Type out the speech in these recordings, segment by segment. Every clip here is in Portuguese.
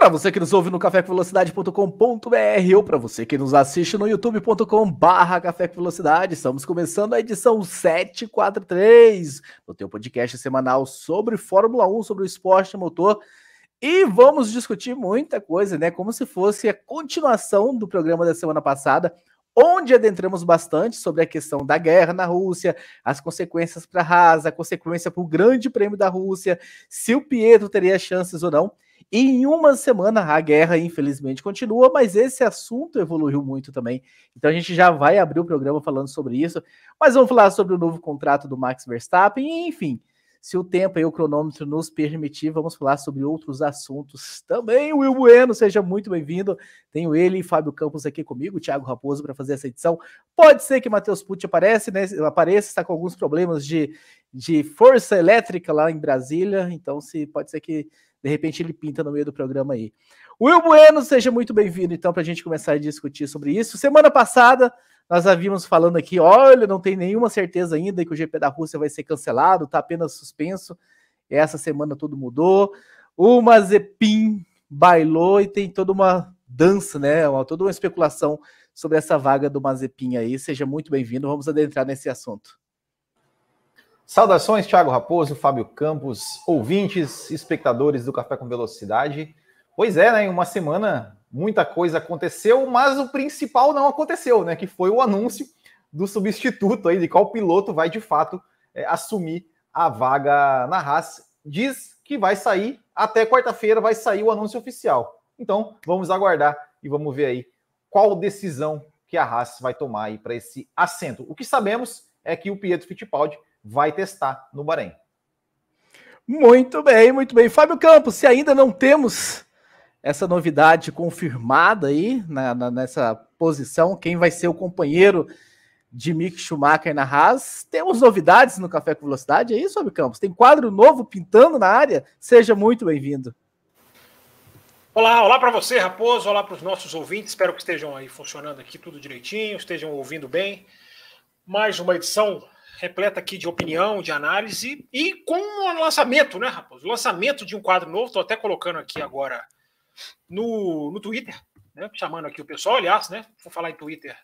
Para você que nos ouve no cafécomvelocidade.com.br ou para você que nos assiste no youtube.com/barra Café com Velocidade, estamos começando a edição 743 do teu podcast semanal sobre Fórmula 1, sobre o esporte motor. E vamos discutir muita coisa, né? Como se fosse a continuação do programa da semana passada, onde adentramos bastante sobre a questão da guerra na Rússia, as consequências para a Haas, a consequência para o Grande Prêmio da Rússia, se o Pietro teria chances ou não. E em uma semana a guerra, infelizmente, continua, mas esse assunto evoluiu muito também. Então a gente já vai abrir o programa falando sobre isso. Mas vamos falar sobre o novo contrato do Max Verstappen, enfim. Se o tempo e o cronômetro nos permitir, vamos falar sobre outros assuntos também. Will Bueno, seja muito bem-vindo. Tenho ele e Fábio Campos aqui comigo, Thiago Raposo, para fazer essa edição. Pode ser que Matheus Pucci apareça, né? Apareça, está com alguns problemas de, de força elétrica lá em Brasília. Então, se pode ser que de repente ele pinta no meio do programa aí. Will Bueno, seja muito bem-vindo, então, para a gente começar a discutir sobre isso. Semana passada, nós havíamos falando aqui, olha, não tem nenhuma certeza ainda que o GP da Rússia vai ser cancelado, está apenas suspenso. Essa semana tudo mudou. O Mazepin bailou e tem toda uma dança, né? Uma, toda uma especulação sobre essa vaga do Mazepin aí. Seja muito bem-vindo, vamos adentrar nesse assunto. Saudações, Thiago Raposo, Fábio Campos, ouvintes, espectadores do Café com Velocidade. Pois é, né? Em uma semana muita coisa aconteceu, mas o principal não aconteceu, né? Que foi o anúncio do substituto aí, de qual piloto vai de fato é, assumir a vaga na Haas. Diz que vai sair até quarta-feira, vai sair o anúncio oficial. Então, vamos aguardar e vamos ver aí qual decisão que a Haas vai tomar aí para esse assento. O que sabemos é que o Pietro Fittipaldi vai testar no Bahrein. Muito bem, muito bem. Fábio Campos, se ainda não temos essa novidade confirmada aí na, na, nessa posição, quem vai ser o companheiro de Mick Schumacher na Haas. Temos novidades no Café com Velocidade, é isso, Fábio Campos? Tem quadro novo pintando na área? Seja muito bem-vindo. Olá, olá para você, Raposo, olá para os nossos ouvintes. Espero que estejam aí funcionando aqui tudo direitinho, estejam ouvindo bem. Mais uma edição repleta aqui de opinião, de análise e com o lançamento, né, Raposo? O lançamento de um quadro novo, estou até colocando aqui agora no, no Twitter, né, chamando aqui o pessoal, aliás, né, vou falar em Twitter,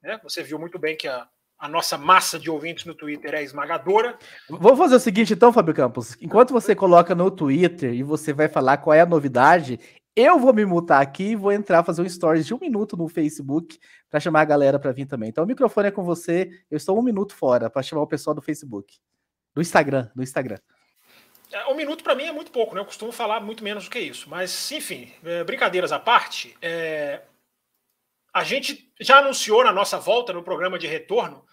né, você viu muito bem que a, a nossa massa de ouvintes no Twitter é esmagadora. Vamos fazer o seguinte então, Fábio Campos, enquanto você coloca no Twitter e você vai falar qual é a novidade, eu vou me mutar aqui e vou entrar fazer um stories de um minuto no Facebook para chamar a galera para vir também. Então o microfone é com você. Eu estou um minuto fora para chamar o pessoal do Facebook, do Instagram, do Instagram. É, um minuto para mim é muito pouco, né? Eu costumo falar muito menos do que isso. Mas, enfim, é, brincadeiras à parte, é... a gente já anunciou na nossa volta no programa de retorno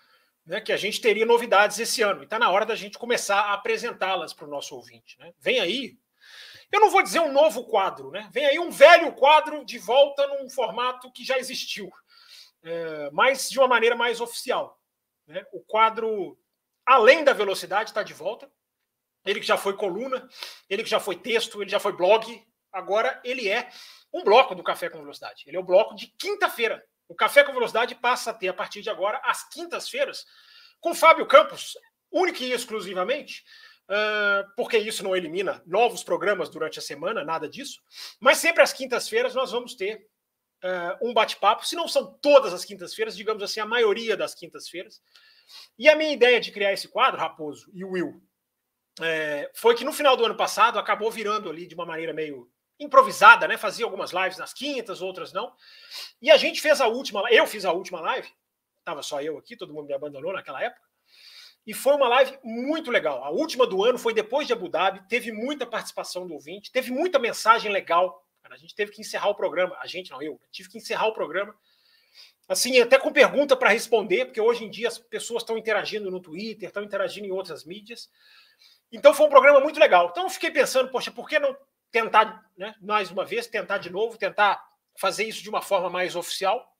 né, que a gente teria novidades esse ano. E está na hora da gente começar a apresentá-las para o nosso ouvinte. Né? Vem aí eu não vou dizer um novo quadro, né? Vem aí um velho quadro de volta num formato que já existiu, é, mas de uma maneira mais oficial. Né? O quadro Além da Velocidade está de volta. Ele que já foi coluna, ele que já foi texto, ele já foi blog, agora ele é um bloco do Café com Velocidade. Ele é o bloco de quinta-feira. O Café com Velocidade passa a ter, a partir de agora, às quintas-feiras, com Fábio Campos, única e exclusivamente, porque isso não elimina novos programas durante a semana, nada disso. Mas sempre às quintas-feiras nós vamos ter uh, um bate-papo, se não são todas as quintas-feiras, digamos assim, a maioria das quintas-feiras. E a minha ideia de criar esse quadro, Raposo e Will, é, foi que no final do ano passado acabou virando ali de uma maneira meio improvisada, né? Fazia algumas lives nas quintas, outras não. E a gente fez a última, eu fiz a última live, tava só eu aqui, todo mundo me abandonou naquela época. E foi uma live muito legal. A última do ano foi depois de Abu Dhabi, teve muita participação do ouvinte, teve muita mensagem legal. A gente teve que encerrar o programa. A gente, não, eu, tive que encerrar o programa. Assim, até com pergunta para responder, porque hoje em dia as pessoas estão interagindo no Twitter, estão interagindo em outras mídias. Então foi um programa muito legal. Então eu fiquei pensando, poxa, por que não tentar, né, mais uma vez, tentar de novo, tentar fazer isso de uma forma mais oficial?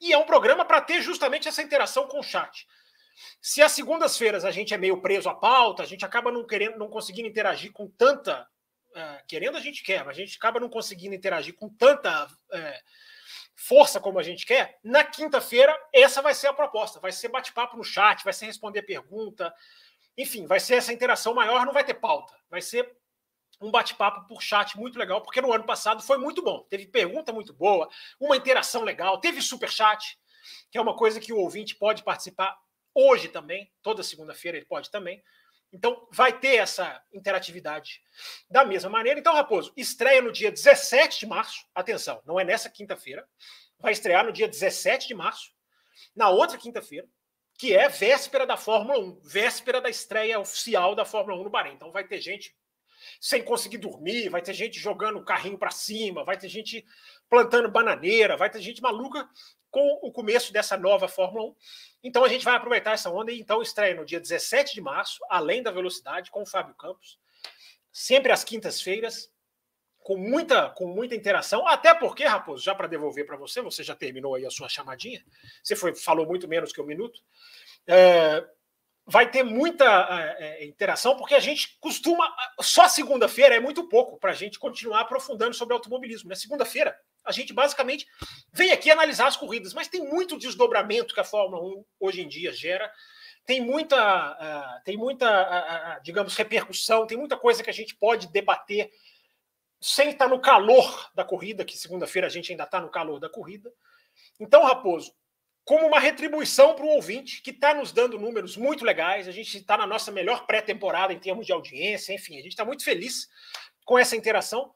E é um programa para ter justamente essa interação com o chat. Se às segundas-feiras a gente é meio preso à pauta, a gente acaba não querendo, não conseguindo interagir com tanta. Uh, querendo a gente quer, mas a gente acaba não conseguindo interagir com tanta uh, força como a gente quer. Na quinta-feira, essa vai ser a proposta. Vai ser bate-papo no chat, vai ser responder pergunta. Enfim, vai ser essa interação maior, não vai ter pauta. Vai ser um bate-papo por chat muito legal, porque no ano passado foi muito bom. Teve pergunta muito boa, uma interação legal, teve super chat, que é uma coisa que o ouvinte pode participar hoje também, toda segunda-feira ele pode também. Então vai ter essa interatividade da mesma maneira. Então, Raposo, estreia no dia 17 de março. Atenção, não é nessa quinta-feira. Vai estrear no dia 17 de março, na outra quinta-feira, que é véspera da Fórmula 1, véspera da estreia oficial da Fórmula 1 no Bahrein. Então vai ter gente sem conseguir dormir, vai ter gente jogando o carrinho para cima, vai ter gente plantando bananeira, vai ter gente maluca com o começo dessa nova Fórmula 1. Então a gente vai aproveitar essa onda e então estreia no dia 17 de março, além da velocidade, com o Fábio Campos, sempre às quintas-feiras, com muita, com muita interação, até porque, Raposo, já para devolver para você, você já terminou aí a sua chamadinha, você foi, falou muito menos que um minuto. É, vai ter muita é, é, interação, porque a gente costuma. Só segunda-feira é muito pouco para a gente continuar aprofundando sobre automobilismo. Na né? segunda-feira, a gente basicamente vem aqui analisar as corridas, mas tem muito desdobramento que a Fórmula 1 hoje em dia gera. Tem muita, uh, tem muita uh, uh, digamos, repercussão, tem muita coisa que a gente pode debater sem estar no calor da corrida, que segunda-feira a gente ainda está no calor da corrida. Então, Raposo, como uma retribuição para o ouvinte, que está nos dando números muito legais. A gente está na nossa melhor pré-temporada em termos de audiência, enfim, a gente está muito feliz com essa interação.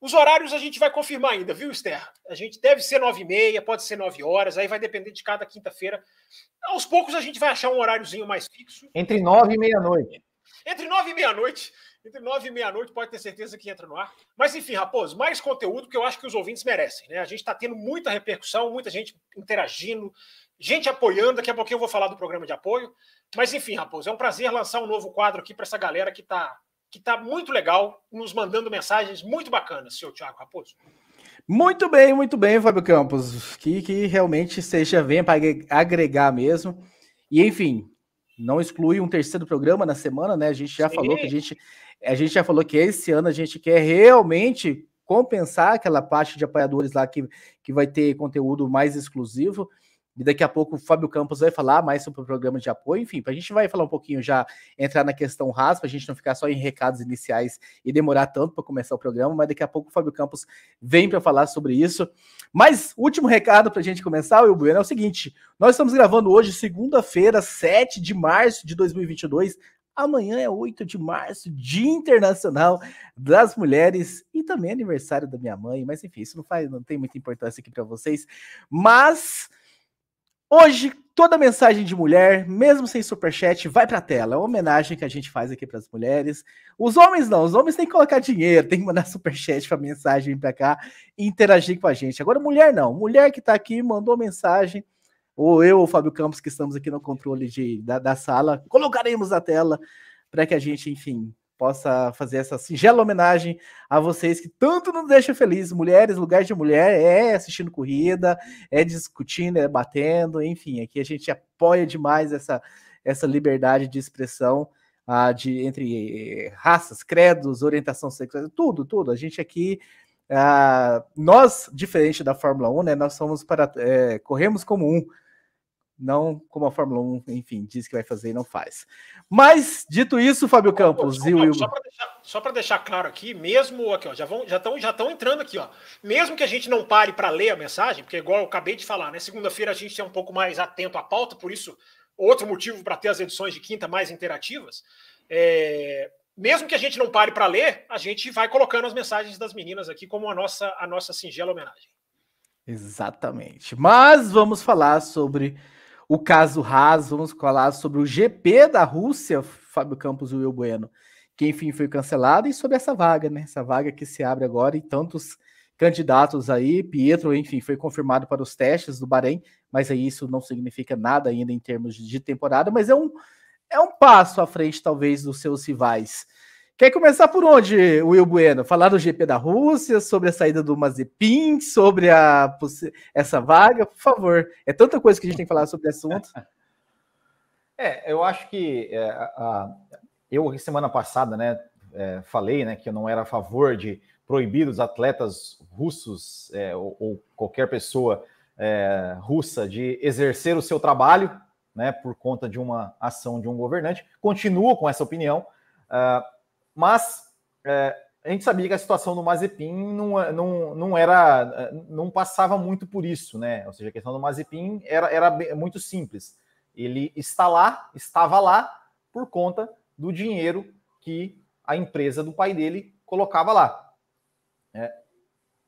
Os horários a gente vai confirmar ainda, viu, Esther? A gente deve ser nove e meia, pode ser nove horas, aí vai depender de cada quinta-feira. Aos poucos a gente vai achar um horáriozinho mais fixo. Entre nove e meia-noite. Entre nove e meia-noite. Entre nove e meia-noite, pode ter certeza que entra no ar. Mas enfim, Raposo, mais conteúdo que eu acho que os ouvintes merecem. Né? A gente está tendo muita repercussão, muita gente interagindo, gente apoiando. Daqui a pouquinho eu vou falar do programa de apoio. Mas enfim, Raposo, é um prazer lançar um novo quadro aqui para essa galera que está que tá muito legal, nos mandando mensagens muito bacanas, seu Thiago Raposo. Muito bem, muito bem, Fábio Campos. Que, que realmente seja, venha para agregar mesmo. E enfim, não exclui um terceiro programa na semana, né? A gente já Sim. falou que a gente a gente já falou que esse ano a gente quer realmente compensar aquela parte de apoiadores lá que, que vai ter conteúdo mais exclusivo. E daqui a pouco o Fábio Campos vai falar mais sobre o programa de apoio. Enfim, a gente vai falar um pouquinho já, entrar na questão RAS, para a gente não ficar só em recados iniciais e demorar tanto para começar o programa, mas daqui a pouco o Fábio Campos vem para falar sobre isso. Mas, último recado para a gente começar, o Bueno, é o seguinte: nós estamos gravando hoje, segunda-feira, 7 de março de 2022, Amanhã é 8 de março, Dia Internacional das Mulheres e também aniversário da minha mãe, mas enfim, isso não faz, não tem muita importância aqui para vocês. Mas hoje toda mensagem de mulher, mesmo sem superchat, vai para a tela. É uma homenagem que a gente faz aqui para as mulheres. Os homens não, os homens têm que colocar dinheiro, tem que mandar superchat para mensagem para cá e interagir com a gente. Agora mulher não, mulher que está aqui mandou mensagem ou eu ou o Fábio Campos, que estamos aqui no controle de, da, da sala, colocaremos a tela para que a gente, enfim, possa fazer essa singela homenagem a vocês que tanto nos deixam felizes. Mulheres, lugar de mulher é assistindo corrida, é discutindo, é batendo, enfim, aqui a gente apoia demais essa, essa liberdade de expressão de, entre raças, credos, orientação sexual, tudo, tudo. A gente aqui. Ah, nós, diferente da Fórmula 1, né, nós somos para é, corremos como um não como a Fórmula 1, enfim, diz que vai fazer e não faz. Mas, dito isso, Fábio Campos e o Só para deixar, deixar, claro aqui, mesmo aqui, ó, já já estão já estão entrando aqui, ó. Mesmo que a gente não pare para ler a mensagem, porque igual eu acabei de falar, né? Segunda-feira a gente é um pouco mais atento à pauta, por isso outro motivo para ter as edições de quinta mais interativas. É, mesmo que a gente não pare para ler, a gente vai colocando as mensagens das meninas aqui como a nossa a nossa singela homenagem. Exatamente. Mas vamos falar sobre o caso Haas, vamos falar sobre o GP da Rússia, Fábio Campos e Will Bueno, que enfim foi cancelado, e sobre essa vaga, né? Essa vaga que se abre agora e tantos candidatos aí, Pietro, enfim, foi confirmado para os testes do Bahrein, mas aí isso não significa nada ainda em termos de temporada, mas é um, é um passo à frente, talvez, dos seus rivais. Quer começar por onde, Will Bueno? Falar do GP da Rússia, sobre a saída do Mazepin, sobre a, essa vaga, por favor. É tanta coisa que a gente tem que falar sobre esse assunto. É, eu acho que é, a, eu semana passada, né, é, falei, né, que eu não era a favor de proibir os atletas russos é, ou, ou, qualquer pessoa é, russa de exercer o seu trabalho, né, por conta de uma ação de um governante. Continuo com essa opinião. Uh, mas é, a gente sabia que a situação do Mazepin não, não, não era, não passava muito por isso, né? Ou seja, a questão do Mazepin era, era muito simples. Ele está lá, estava lá por conta do dinheiro que a empresa do pai dele colocava lá. É,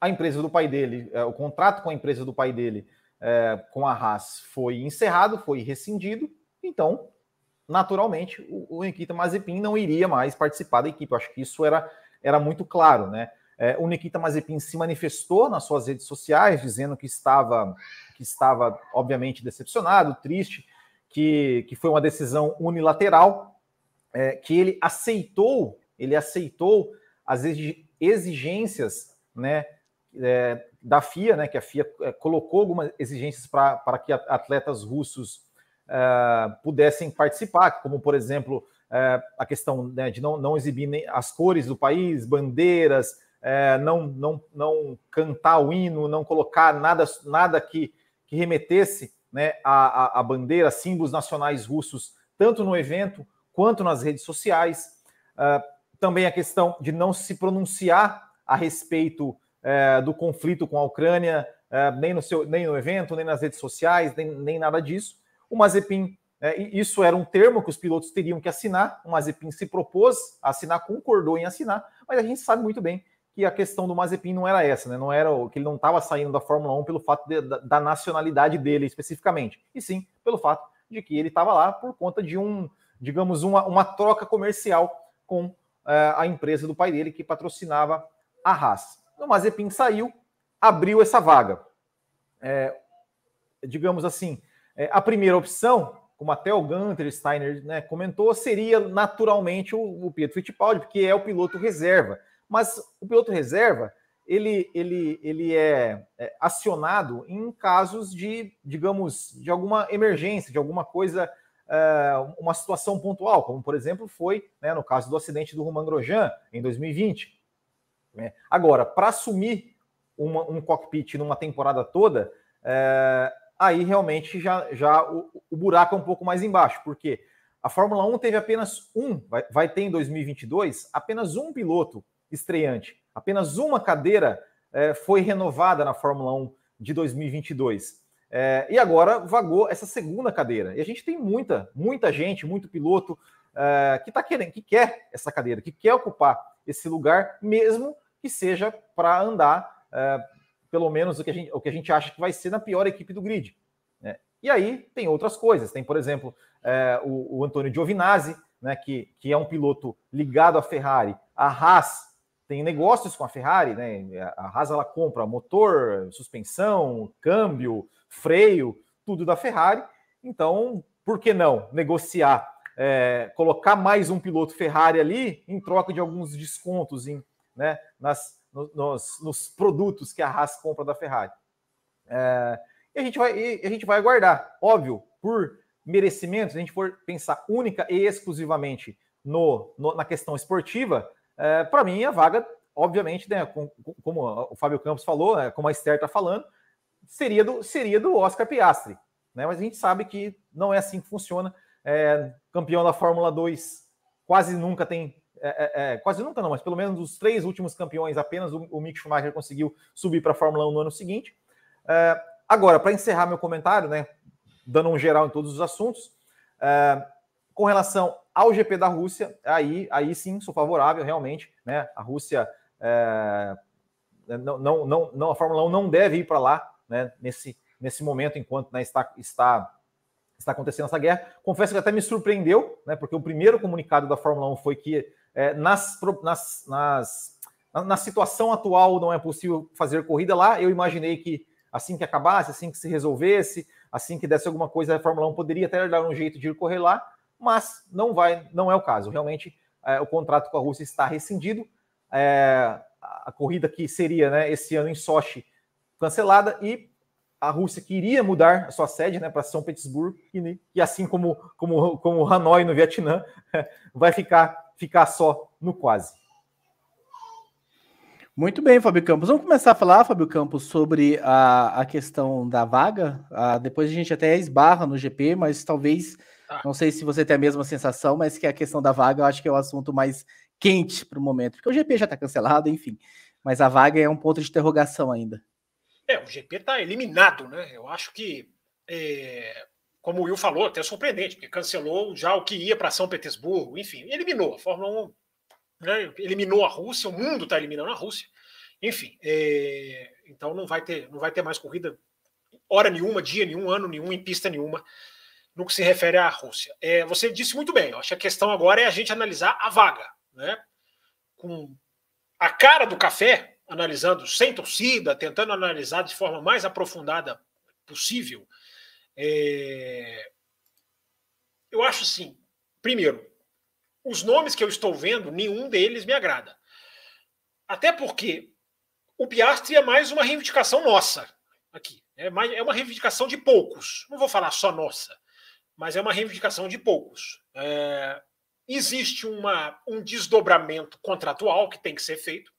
a empresa do pai dele, é, o contrato com a empresa do pai dele, é, com a Haas, foi encerrado, foi rescindido. Então, naturalmente, o, o Nikita Mazepin não iria mais participar da equipe. Eu acho que isso era era muito claro, né? É, o Nikita Mazepin se manifestou nas suas redes sociais, dizendo que estava, que estava obviamente decepcionado, triste, que, que foi uma decisão unilateral, é, que ele aceitou, ele aceitou as exigências, né, é, da FIA, né, que a FIA é, colocou algumas exigências para que atletas russos é, pudessem participar, como por exemplo é, a questão né, de não, não exibir as cores do país, bandeiras, é, não, não, não cantar o hino, não colocar nada, nada que, que remetesse né, a, a, a bandeira, símbolos nacionais russos, tanto no evento quanto nas redes sociais. Também a questão de não se pronunciar a respeito do conflito com a Ucrânia, nem, no seu, nem no evento, nem nas redes sociais, nem, nem nada disso. O Mazepin é, isso era um termo que os pilotos teriam que assinar. O Mazepin se propôs a assinar, concordou em assinar, mas a gente sabe muito bem que a questão do Mazepin não era essa, né? Não era que ele não estava saindo da Fórmula 1 pelo fato de, da, da, nacionalidade dele especificamente, e sim pelo fato de que ele estava lá por conta de um, digamos, uma, uma troca comercial com é, a empresa do pai dele que patrocinava a Haas. O Mazepin saiu, abriu essa vaga. É, digamos assim, a primeira opção como até o Gunter Steiner né, comentou, seria naturalmente o, o Pietro Fittipaldi, porque é o piloto reserva. Mas o piloto reserva, ele, ele, ele é, é, acionado em casos de, digamos, de alguma emergência, de alguma coisa, é, uma situação pontual, como por exemplo foi né, no caso do acidente do Romain Grosjean em 2020. Né. Agora, para assumir uma, um cockpit numa temporada toda, é, aí realmente já, já o, o, buraco é um pouco mais embaixo, porque a Fórmula 1 teve apenas um, vai, vai ter em 2022, apenas um piloto estreante, apenas uma cadeira é, foi renovada na Fórmula 1 de 2022. É, e agora vagou essa segunda cadeira. E a gente tem muita, muita gente, muito piloto é, que está querendo, que quer essa cadeira, que quer ocupar esse lugar, mesmo que seja para andar pelo menos o que a gente, o que a gente acha que vai ser na pior equipe do grid. Né? E aí tem outras coisas. Tem, por exemplo, é, o, o Antônio Giovinazzi, né, que, que é um piloto ligado à Ferrari. A Haas tem negócios com a Ferrari, né? A Haas ela compra motor, suspensão, câmbio, freio, tudo da Ferrari. Então, por que não negociar, é, colocar mais um piloto Ferrari ali em troca de alguns descontos em, né, nas, nos, nos, produtos que a Haas compra da Ferrari. É, e a gente vai, a gente vai aguardar, óbvio, por merecimentos, se a gente for pensar única e exclusivamente no, no na questão esportiva, é, para mim a vaga, obviamente, né, com, como o Fábio Campos falou, é, como a Esther está falando, seria do, seria do Oscar Piastri. Né, mas a gente sabe que não é assim que funciona. É, campeão da Fórmula 2 quase nunca tem é, é, é, quase nunca não, mas pelo menos dos três últimos campeões, apenas o, o Mick Schumacher conseguiu subir para a Fórmula 1 no ano seguinte. É, agora, para encerrar meu comentário, né, dando um geral em todos os assuntos, é, com relação ao GP da Rússia, aí, aí sim sou favorável, realmente. Né, a Rússia, é, não, não, não, não, a Fórmula 1 não deve ir para lá né, nesse, nesse momento, enquanto né, está, está está acontecendo essa guerra. Confesso que até me surpreendeu, né, porque o primeiro comunicado da Fórmula 1 foi que é, nas, nas, nas, na situação atual não é possível fazer corrida lá. Eu imaginei que assim que acabasse, assim que se resolvesse, assim que desse alguma coisa, a Fórmula 1 poderia até dar um jeito de ir correr lá, mas não vai, não é o caso. Realmente, é, o contrato com a Rússia está rescindido. É, a corrida que seria né, esse ano em Sochi cancelada e a Rússia queria mudar a sua sede né, para São Petersburgo e, e assim como, como, como Hanoi no Vietnã vai ficar ficar só no quase. Muito bem, Fábio Campos. Vamos começar a falar, Fábio Campos, sobre a, a questão da vaga. Ah, depois a gente até esbarra no GP, mas talvez, ah. não sei se você tem a mesma sensação, mas que a questão da vaga eu acho que é o assunto mais quente para o momento, porque o GP já está cancelado, enfim. Mas a vaga é um ponto de interrogação ainda. É, o GP está eliminado, né? Eu acho que, é, como o Will falou, até surpreendente, porque cancelou já o que ia para São Petersburgo, enfim, eliminou. A Fórmula 1 né, eliminou a Rússia, o mundo está eliminando a Rússia. Enfim, é, então não vai, ter, não vai ter mais corrida hora nenhuma, dia nenhum, ano nenhum, em pista nenhuma, no que se refere à Rússia. É, você disse muito bem, eu acho que a questão agora é a gente analisar a vaga, né? Com a cara do café, analisando sem torcida, tentando analisar de forma mais aprofundada possível. É... Eu acho assim, primeiro, os nomes que eu estou vendo, nenhum deles me agrada. Até porque o Piastri é mais uma reivindicação nossa aqui. É, mais, é uma reivindicação de poucos. Não vou falar só nossa, mas é uma reivindicação de poucos. É, existe uma, um desdobramento contratual que tem que ser feito.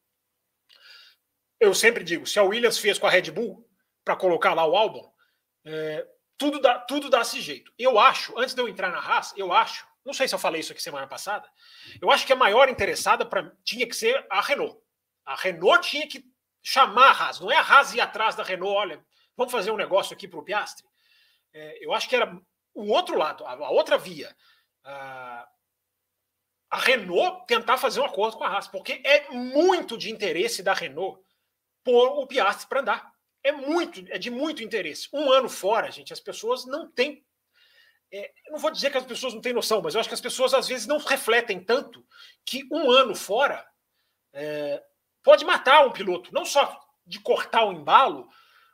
Eu sempre digo, se a Williams fez com a Red Bull para colocar lá o álbum, é, tudo dá tudo dá esse jeito. Eu acho, antes de eu entrar na Haas, eu acho, não sei se eu falei isso aqui semana passada, eu acho que a maior interessada para tinha que ser a Renault. A Renault tinha que chamar a Haas, não é a Haas ir atrás da Renault, olha, vamos fazer um negócio aqui para o Piastre. É, eu acho que era o outro lado, a, a outra via. A, a Renault tentar fazer um acordo com a Haas, porque é muito de interesse da Renault pôr o Piastri para andar. É muito, é de muito interesse. Um ano fora, gente, as pessoas não têm. É, não vou dizer que as pessoas não têm noção, mas eu acho que as pessoas às vezes não refletem tanto que um ano fora é, pode matar um piloto, não só de cortar o embalo,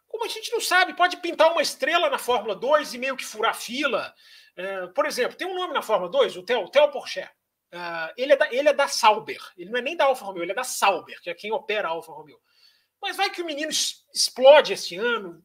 como a gente não sabe, pode pintar uma estrela na Fórmula 2 e meio que furar fila. É, por exemplo, tem um nome na Fórmula 2, o Theo, Theo Porcher. Uh, ele, é da, ele é da Sauber, ele não é nem da Alfa Romeo, ele é da Sauber, que é quem opera a Alfa Romeo. Mas vai que o menino explode esse ano,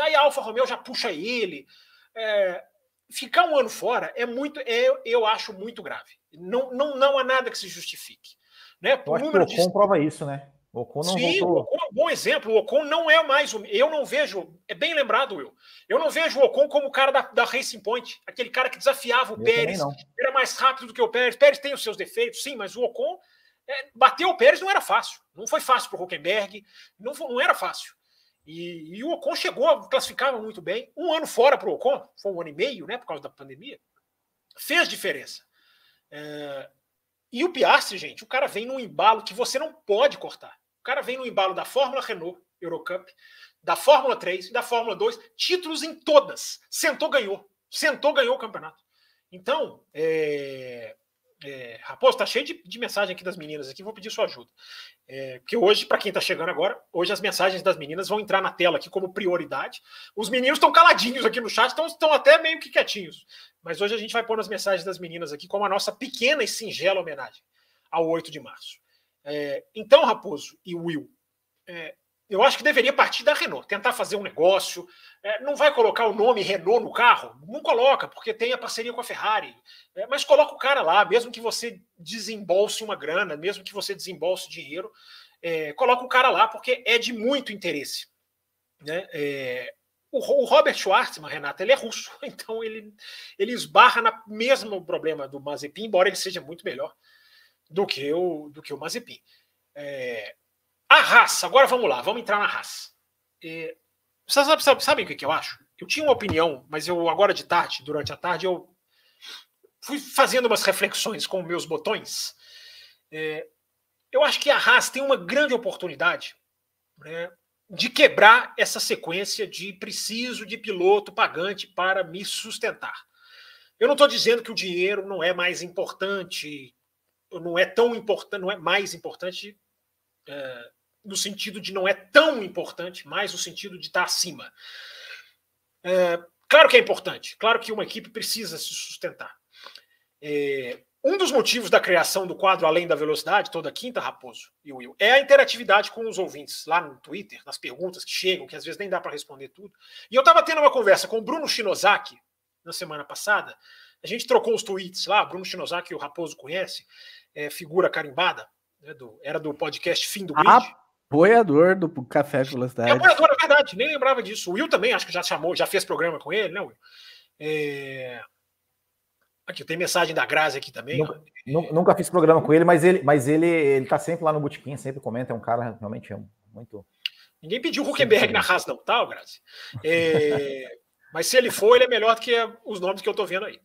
aí a Alfa Romeo já puxa ele. É, ficar um ano fora é muito, é, eu acho muito grave. Não, não, não há nada que se justifique. Né? Por eu acho que o Ocon de... prova isso, né? O Ocon não Sim, voltou. o Ocon é um bom exemplo. O Ocon não é mais o. Eu não vejo. É bem lembrado, Will. Eu não vejo o Ocon como o cara da, da Racing Point, aquele cara que desafiava o eu Pérez, era mais rápido do que o Pérez. Pérez tem os seus defeitos, sim, mas o Ocon é, bater o Pérez não era fácil. Não foi fácil para o Huckenberg, não, foi, não era fácil. E, e, o Ocon chegou, classificava muito bem. Um ano fora para o Ocon, foi um ano e meio, né, por causa da pandemia, fez diferença. É, e o Piastri, gente, o cara vem num embalo que você não pode cortar cara vem no embalo da Fórmula Renault Eurocup, da Fórmula 3 e da Fórmula 2, títulos em todas. Sentou, ganhou. Sentou, ganhou o campeonato. Então, é, é, Raposo, tá cheio de, de, mensagem aqui das meninas aqui, vou pedir sua ajuda. É, porque hoje, para quem está chegando agora, hoje as mensagens das meninas vão entrar na tela aqui como prioridade. Os meninos estão caladinhos aqui no chat, estão até meio que quietinhos. Mas hoje a gente vai pôr as mensagens das meninas aqui como a nossa pequena e singela homenagem ao 8 de março. É, então, Raposo e Will, é, eu acho que deveria partir da Renault, tentar fazer um negócio. É, não vai colocar o nome Renault no carro? Não coloca, porque tem a parceria com a Ferrari. É, mas coloca o cara lá, mesmo que você desembolse uma grana, mesmo que você desembolse dinheiro, é, coloca o cara lá, porque é de muito interesse. Né? É, o, o, Robert Schwartzman, Renata, ele é russo, então ele, ele esbarra no mesmo problema do Mazepin, embora ele seja muito melhor do que o, do que o Mazepin. É, a raça, agora vamos lá, vamos entrar na raça. É, vocês sabem, o que, que eu acho? Eu tinha uma opinião, mas eu agora de tarde, durante a tarde, eu fui fazendo umas reflexões com meus botões. É, eu acho que a Haas tem uma grande oportunidade né, de quebrar essa sequência de preciso de piloto pagante para me sustentar. Eu não estou dizendo que o dinheiro não é mais importante, não é tão importante, não é mais importante é, no sentido de não é tão importante, mais no sentido de estar acima. É, claro que é importante, claro que uma equipe precisa se sustentar. É, um dos motivos da criação do quadro Além da Velocidade, toda quinta, Raposo e Will, é a interatividade com os ouvintes lá no Twitter, nas perguntas que chegam, que às vezes nem dá para responder tudo. E eu estava tendo uma conversa com o Bruno Shinozaki na semana passada. A gente trocou os tweets lá, Bruno Shinozaki, o Raposo conhece, é, figura carimbada, né, do, era do podcast Fim do Grid. Apoiador do Café Velocidade. É apoiador, é verdade, nem lembrava disso. O Will também, acho que já chamou, já fez programa com ele, né, Will? É... Aqui, tem mensagem da Grazi aqui também. Nunca, nunca, fiz programa com ele, mas ele, mas ele, ele tá sempre lá no Botequim, sempre comenta, é um cara realmente muito. Ninguém pediu o Huckenberg na raça, não, tá, Grazi? É, mas se ele for, ele é melhor do que os nomes que eu tô vendo aí.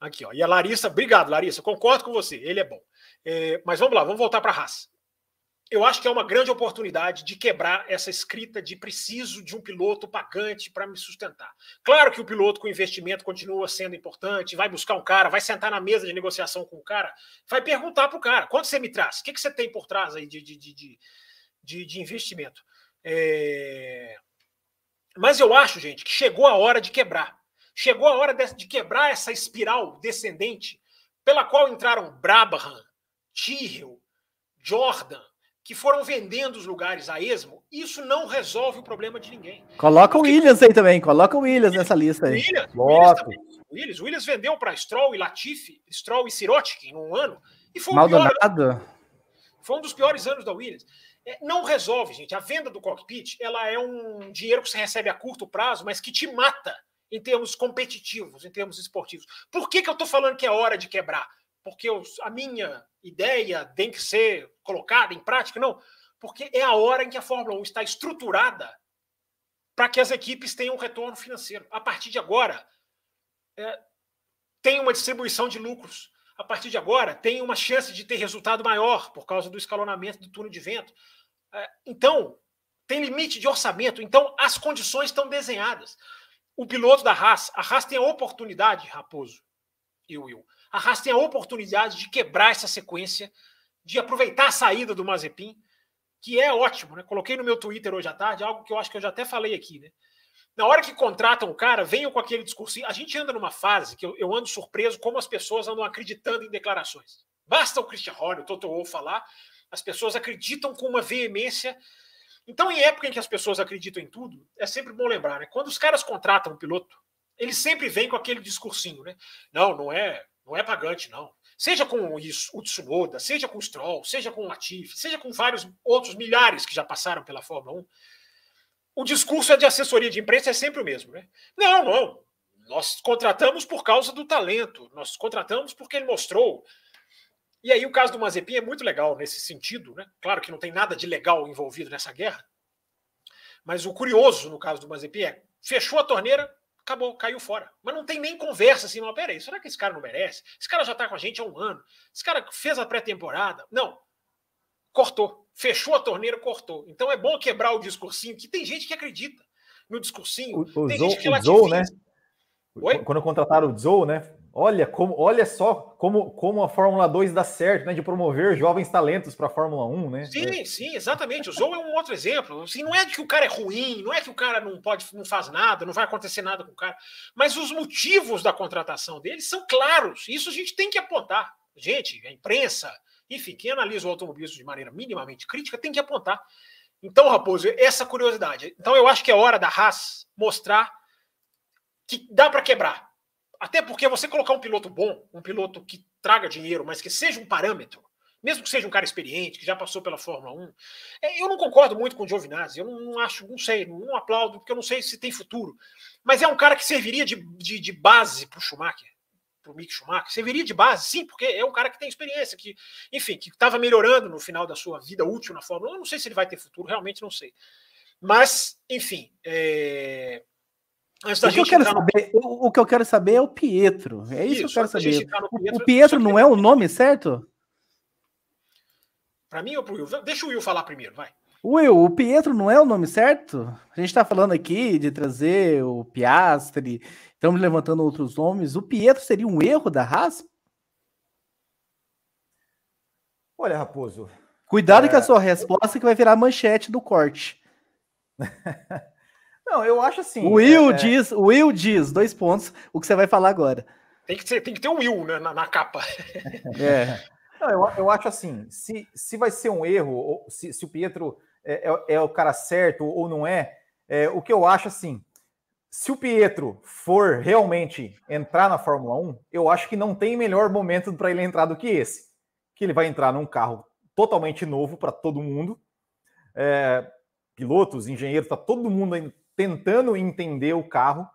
Aqui, ó. E a Larissa, obrigado, Larissa, concordo com você, ele é bom. É, mas vamos lá, vamos voltar para a raça eu acho que é uma grande oportunidade de quebrar essa escrita de preciso de um piloto pagante para me sustentar. Claro que o piloto com investimento continua sendo importante, vai buscar um cara, vai sentar na mesa de negociação com o cara, vai perguntar para o cara: quanto você me traz? O que, que você tem por trás aí de, de, de, de, de investimento? É... Mas eu acho, gente, que chegou a hora de quebrar. Chegou a hora de, quebrar essa espiral descendente pela qual entraram Brabham, Tyrrell, Jordan, que foram vendendo os lugares a esmo, isso não resolve o problema de ninguém. Coloca Porque... o Williams aí também, coloca o Williams nessa lista aí. Williams, Williams, também, Williams, Williams vendeu para Stroll e Latifi, Stroll e Sirotkin em um ano, e foi, um pior, foi um dos piores anos da Williams. É, não resolve, gente. A venda do cockpit ela é um dinheiro que você recebe a curto prazo, mas que te mata em termos competitivos, em termos esportivos. Por que, que eu estou falando que é hora de quebrar? Porque eu, a minha ideia tem que ser colocada em prática, não. Porque é a hora em que a Fórmula 1 está estruturada para que as equipes tenham um retorno financeiro. A partir de agora, é, tem uma distribuição de lucros. A partir de agora, tem uma chance de ter resultado maior por causa do escalonamento do túnel de vento. É, então, tem limite de orçamento. Então, as condições estão desenhadas. O piloto da Haas, a Haas tem a oportunidade, Raposo e Will, a Haas tem a oportunidade de quebrar essa sequência, de aproveitar a saída do Mazepin, que é ótimo, né? Coloquei no meu Twitter hoje à tarde, algo que eu acho que eu já até falei aqui, né? Na hora que contratam o cara, venham com aquele discurso. A gente anda numa fase que eu, eu ando surpreso como as pessoas andam acreditando em declarações. Basta o Christian Horner, o Toto Wolff falar, as pessoas acreditam com uma veemência. Então, em época em que as pessoas acreditam em tudo, é sempre bom lembrar, né? Quando os caras contratam um piloto, eles sempre vêm com aquele discursinho, né? Não, não é não é pagante, não. Seja com o Tsunoda, seja com o Stroll, seja com o Latifi, seja com vários outros milhares que já passaram pela Fórmula 1, o discurso é de assessoria de imprensa é sempre o mesmo, né? Não, não. Nós contratamos por causa do talento, nós contratamos porque ele mostrou. E aí o caso do Mazepin é muito legal nesse sentido, né? Claro que não tem nada de legal envolvido nessa guerra, mas o curioso no caso do Mazepin é fechou a torneira, acabou, caiu fora. Mas não tem nem conversa assim, mas peraí, será que esse cara não merece? Esse cara já tá com a gente há um ano. Esse cara fez a pré-temporada. Não. Cortou. Fechou a torneira, cortou. Então é bom quebrar o discursinho, que tem gente que acredita no discursinho. O, tem gente que usou, né? Oi? Quando contrataram o Zou, né? Olha, como, olha só como, como a Fórmula 2 dá certo, né? De promover jovens talentos para a Fórmula 1, né? Sim, é. sim, exatamente. O Zou é um outro exemplo. Assim, não é que o cara é ruim, não é que o cara não pode, não faz nada, não vai acontecer nada com o cara. Mas os motivos da contratação dele são claros. Isso a gente tem que apontar. Gente, a imprensa, enfim, quem analisa o automobilismo de maneira minimamente crítica tem que apontar. Então, Raposo, essa curiosidade. Então, eu acho que é hora da Haas mostrar que dá para quebrar até porque você colocar um piloto bom, um piloto que traga dinheiro, mas que seja um parâmetro, mesmo que seja um cara experiente, que já passou pela Fórmula 1. É, eu não concordo muito com o Giovinazzi, eu não, não, acho, não sei, não aplaudo, porque eu não sei se tem futuro. Mas é um cara que serviria de, de, de base para o Schumacher, para o Mick Schumacher. Serviria de base, sim, porque é um cara que tem experiência, que, enfim, que estava melhorando no final da sua vida útil na Fórmula 1. Eu não sei se ele vai ter futuro, realmente não sei. Mas, enfim, é, Antes da o, que eu quero saber, no... o, o, que eu quero saber é o Pietro. É isso, isso que eu quero saber. Pietro, o Pietro não é o nome certo? Para mim ou pro Will? Deixa o Will falar primeiro, vai. Will, o Pietro não é o nome certo? A gente está falando aqui de trazer o Piastri, estamos levantando outros nomes. O Pietro seria um erro da Haas? Olha, Raposo. Cuidado é... com a sua resposta que vai virar manchete do corte. Não, eu acho assim. O Will é, é, diz, o Will diz, dois pontos, o que você vai falar agora. Tem que, ter, tem que ter um Will né, na, na capa. É. Não, eu, eu acho assim, se, se vai ser um erro, ou se, se o Pietro é, é, é, o cara certo ou não é, é, o que eu acho assim, se o Pietro for realmente entrar na Fórmula 1, eu acho que não tem melhor momento para ele entrar do que esse. Que ele vai entrar num carro totalmente novo para todo mundo. É, pilotos, engenheiros, está todo mundo tentando entender o carro,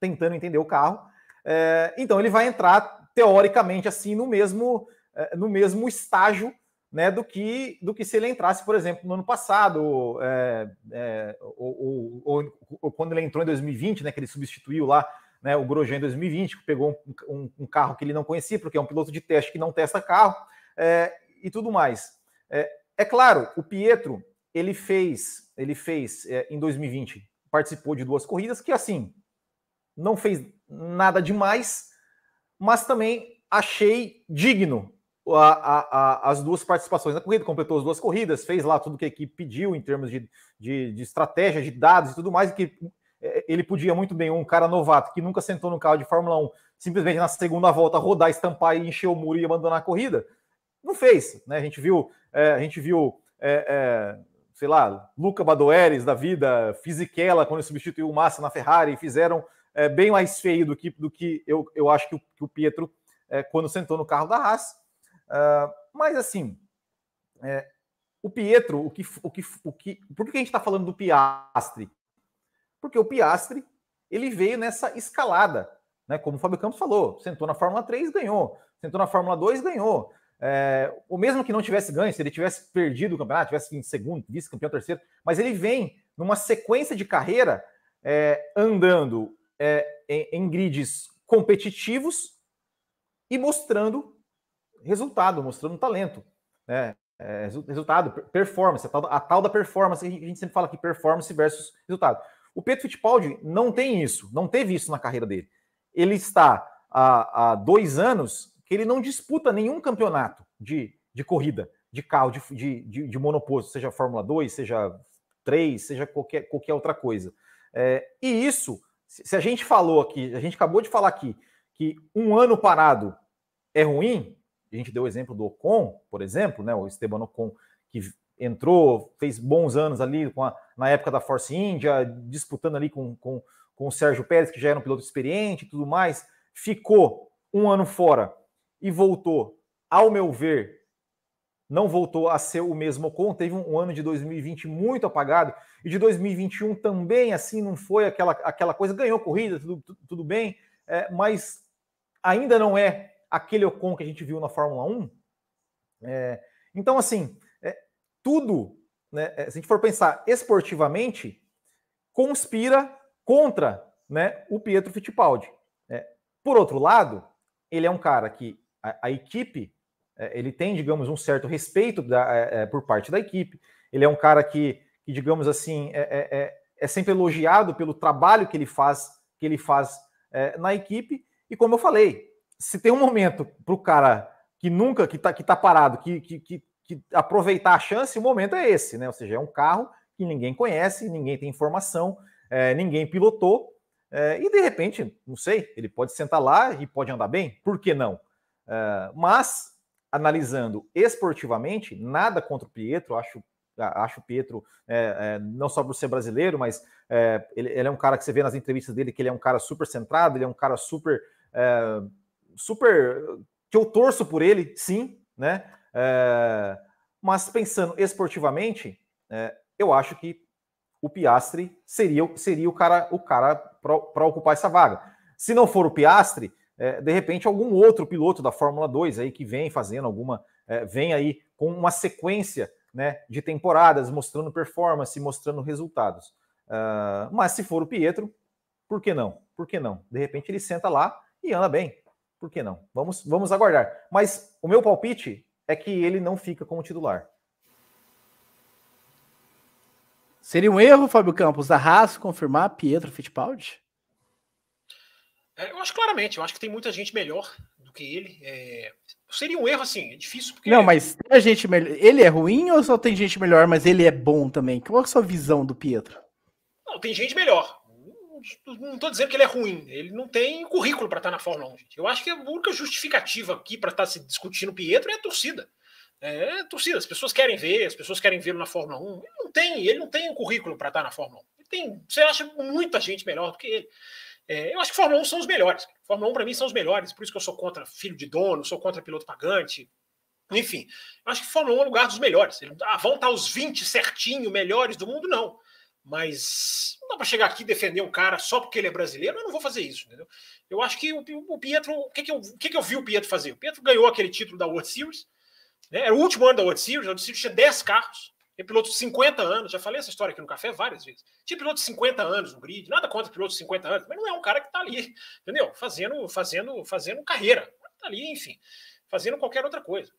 tentando entender o carro. É, então ele vai entrar teoricamente assim no mesmo é, no mesmo estágio né, do que do que se ele entrasse, por exemplo, no ano passado, é, é, ou, ou, ou, quando ele entrou em 2020, né, que ele substituiu lá né, o Grosjean em 2020, que pegou um, um, um, carro que ele não conhecia, porque é um piloto de teste que não testa carro, e tudo mais. É, claro, o Pietro ele fez, ele fez em 2020, participou de duas corridas que assim não fez nada demais, mas também achei digno a, a, a, as duas participações na corrida, completou as duas corridas, fez lá tudo que a equipe pediu em termos de, de, de estratégia, de dados e tudo mais, que é, ele podia muito bem, um cara novato que nunca sentou no carro de Fórmula 1, simplesmente na segunda volta rodar, estampar e encher o muro e abandonar a corrida. Não fez, né? A gente viu, é, a gente viu, é, é, sei lá, Luca Badoeres da vida, Fisichella, quando substituiu o Massa na Ferrari, fizeram é, bem mais feio do que, do que eu, eu acho que o, que o Pietro, é, quando sentou no carro da Haas. Uh, mas assim, é, o Pietro, o que, o que, o que, por que a gente está falando do Piastre? Porque o Piastre ele veio nessa escalada, né? Como o Fábio Campos falou, sentou na Fórmula 3, ganhou, sentou na Fórmula 2, ganhou. É, o mesmo que não tivesse ganho, se ele tivesse perdido o campeonato, tivesse em segundo, vice-campeão, terceiro, mas ele vem numa sequência de carreira é, andando é, em, em grids competitivos e mostrando resultado, mostrando talento. Né? É, resultado, performance, a tal, a tal, da performance, a gente sempre fala aqui, performance versus resultado. O Pedro Fittipaldi não tem isso, não teve isso na carreira dele. Ele está há, há dois anos que ele não disputa nenhum campeonato de, de corrida, de carro, de, de, de, monoposto, seja Fórmula 2, seja 3, seja qualquer, qualquer outra coisa. É, e isso, se a gente falou aqui, a gente acabou de falar aqui, que um ano parado é ruim, a gente deu o exemplo do Ocon, por exemplo, né, o Esteban Ocon, que entrou, fez bons anos ali a, na época da Force India, disputando ali com, com, com o Sérgio Pérez, que já era um piloto experiente e tudo mais, ficou um ano fora e voltou, ao meu ver, não voltou a ser o mesmo Ocon, teve um, ano de 2020 muito apagado, e de 2021 também, assim, não foi aquela, aquela coisa, ganhou corrida, tudo, tudo, tudo bem, é, mas ainda não é aquele Ocon que a gente viu na Fórmula 1. É, então, assim, é, tudo, né, é, se a gente for pensar esportivamente, conspira contra né, o Pietro Fittipaldi. É, por outro lado, ele é um cara que a, a equipe, é, ele tem, digamos, um certo respeito da, é, por parte da equipe. Ele é um cara que, que digamos assim, é, é, sempre elogiado pelo trabalho que ele faz, que ele faz na equipe. E como eu falei, se tem um momento para o cara que nunca, que está que tá parado, que, que, que, que, aproveitar a chance, o momento é esse, né? Ou seja, é um carro que ninguém conhece, ninguém tem informação, é, ninguém pilotou, é, e de repente, não sei, ele pode sentar lá e pode andar bem, por que não? É, mas, analisando esportivamente, nada contra o Pietro, acho acho o Pietro, é, é, não só por ser brasileiro, mas é, ele, ele, é um cara que você vê nas entrevistas dele que ele é um cara super centrado, ele é um cara super é, super. que eu torço por ele, sim, né? É, mas pensando esportivamente, é, eu acho que o Piastre seria, seria o cara o cara para ocupar essa vaga. Se não for o Piastre, é, de repente algum outro piloto da Fórmula 2 aí que vem fazendo alguma, é, vem aí com uma sequência né, de temporadas, mostrando performance, mostrando resultados. Uh, mas se for o Pietro, por que não? Por que não? De repente ele senta lá e anda bem. Por que não? Vamos, vamos aguardar. Mas o meu palpite é que ele não fica como titular. Seria um erro, Fábio Campos, da Haas confirmar Pietro Fittipaldi? É, eu acho claramente, eu acho que tem muita gente melhor do que ele. É... Seria um erro, assim, é difícil. Porque... Não, mas tem gente melhor. Ele é ruim ou só tem gente melhor, mas ele é bom também? Qual é a sua visão do Pietro? Não, tem gente melhor não estou dizendo que ele é ruim, ele não tem currículo para estar na Fórmula 1. Gente. Eu acho que a única justificativa aqui para estar se discutindo o Pietro é a torcida. É a torcida, as pessoas querem ver, as pessoas querem vê-lo na Fórmula 1. Ele não tem, ele não tem um currículo para estar na Fórmula 1. Ele tem, você acha muita gente melhor do que ele. É, eu acho que Fórmula 1 são os melhores. Fórmula 1 para mim são os melhores, por isso que eu sou contra filho de dono, sou contra piloto pagante. Enfim, eu acho que Fórmula 1 é o lugar dos melhores. Ah, vão estar os 20 certinho melhores do mundo? Não. Mas não dá para chegar aqui e defender um cara só porque ele é brasileiro. Eu não vou fazer isso, entendeu? Eu acho que o, o Pietro. O que, que, eu, que, que eu vi o Pietro fazer? O Pietro ganhou aquele título da World Series. Né? Era o último ano da World Series. A World Series tinha 10 carros. Tem piloto de 50 anos. Já falei essa história aqui no café várias vezes. Tinha piloto de 50 anos no grid. Nada contra piloto de 50 anos. Mas não é um cara que está ali, entendeu? Fazendo, fazendo, fazendo carreira. Está ali, enfim. Fazendo qualquer outra coisa.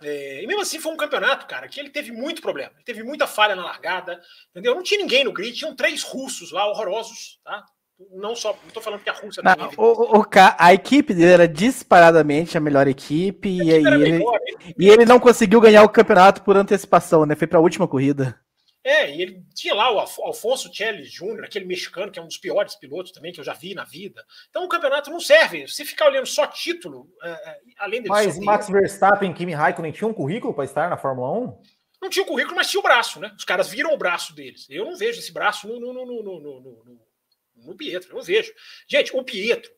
É, e mesmo assim foi um campeonato, cara, que ele teve muito problema. Ele teve muita falha na largada, entendeu? Não tinha ninguém no grid, tinham três russos lá, horrorosos, tá? Não só, não tô falando que a Rússia não, o, o, a equipe dele era disparadamente a melhor equipe, e, aí ele, melhor, ele, e ele não conseguiu ganhar o campeonato por antecipação, né? Foi para a última corrida. É, e ele tinha lá o Alfonso Chelles Júnior, aquele mexicano que é um dos piores pilotos também que eu já vi na vida. Então o campeonato não serve. Se ficar olhando só título, é, é, além dele. Mas Max Verstappen e Kimi Raikkonen tinham um currículo para estar na Fórmula 1? Não tinha o currículo, mas tinha o braço, né? Os caras viram o braço deles. Eu não vejo esse braço no, no, no, no, no, Pietro, eu vejo. Gente, o Pietro,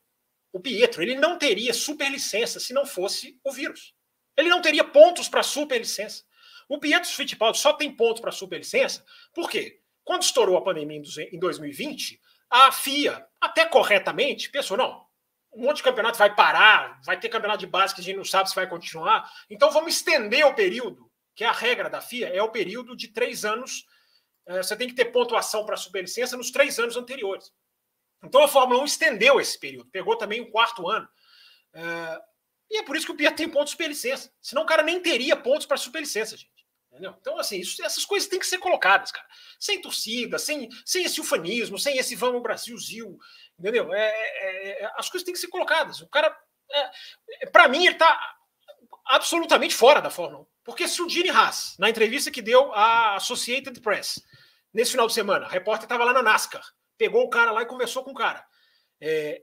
o Pietro, ele não teria superlicença se não fosse o vírus. Ele não teria pontos para superlicença. O Pietro Fittipaldi só tem ponto para superlicença, por quê? Quando estourou a pandemia em 2020, a FIA, até corretamente, pensou: não, um monte de campeonato vai parar, vai ter campeonato de base que a gente não sabe se vai continuar, então vamos estender o período, que é a regra da FIA, é o período de três anos. Eh, você tem que ter pontuação para superlicença nos três anos anteriores. Então a Fórmula 1 estendeu esse período, pegou também o quarto ano. Eh, e é por isso que o Pietro tem pontos de superlicença. Senão o cara nem teria pontos para superlicença, gente. Entendeu? Então, assim, isso, essas coisas têm que ser colocadas, cara. Sem torcida, sem, sem esse ufanismo, sem esse vamos Brasilzil, entendeu? É, é, é, as coisas têm que ser colocadas. O cara, é, é para mim, ele está absolutamente fora da Fórmula 1. Porque se o Gene Haas, na entrevista que deu à Associated Press, nesse final de semana, a repórter estava lá na NASCAR, pegou o cara lá e conversou com o cara. É,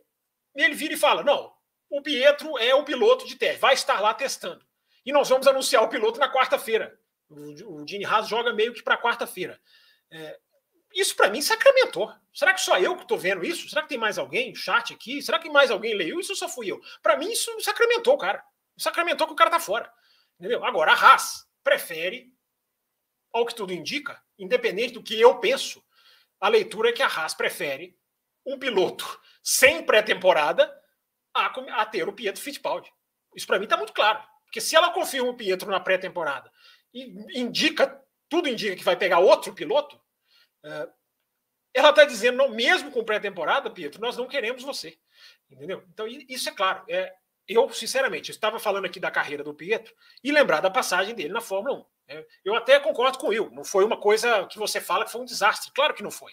ele vira e fala: não, o Pietro é o piloto de teste, vai estar lá testando. E nós vamos anunciar o piloto na quarta-feira. O, o Gene Haas joga meio que para quarta-feira. É, isso para mim sacramentou. Será que só eu que estou vendo isso? Será que tem mais alguém no chat aqui? Será que mais alguém leu isso ou só fui eu? Para mim, isso sacramentou, cara. Sacramentou que o cara tá fora. Entendeu? Agora, a Haas prefere, ao que tudo indica, independente do que eu penso, a leitura é que a Haas prefere um piloto sem pré-temporada a, a, ter o Pietro Fittipaldi. Isso para mim está muito claro. Porque se ela confirma o Pietro na pré-temporada e indica, tudo indica que vai pegar outro piloto, é, ela está dizendo, não, mesmo com pré-temporada, Pietro, nós não queremos você. Entendeu? Então, isso é claro. É, eu, sinceramente, estava falando aqui da carreira do Pietro e lembrar da passagem dele na Fórmula 1. É, eu até concordo com o Will. Não foi uma coisa que você fala que foi um desastre. Claro que não foi.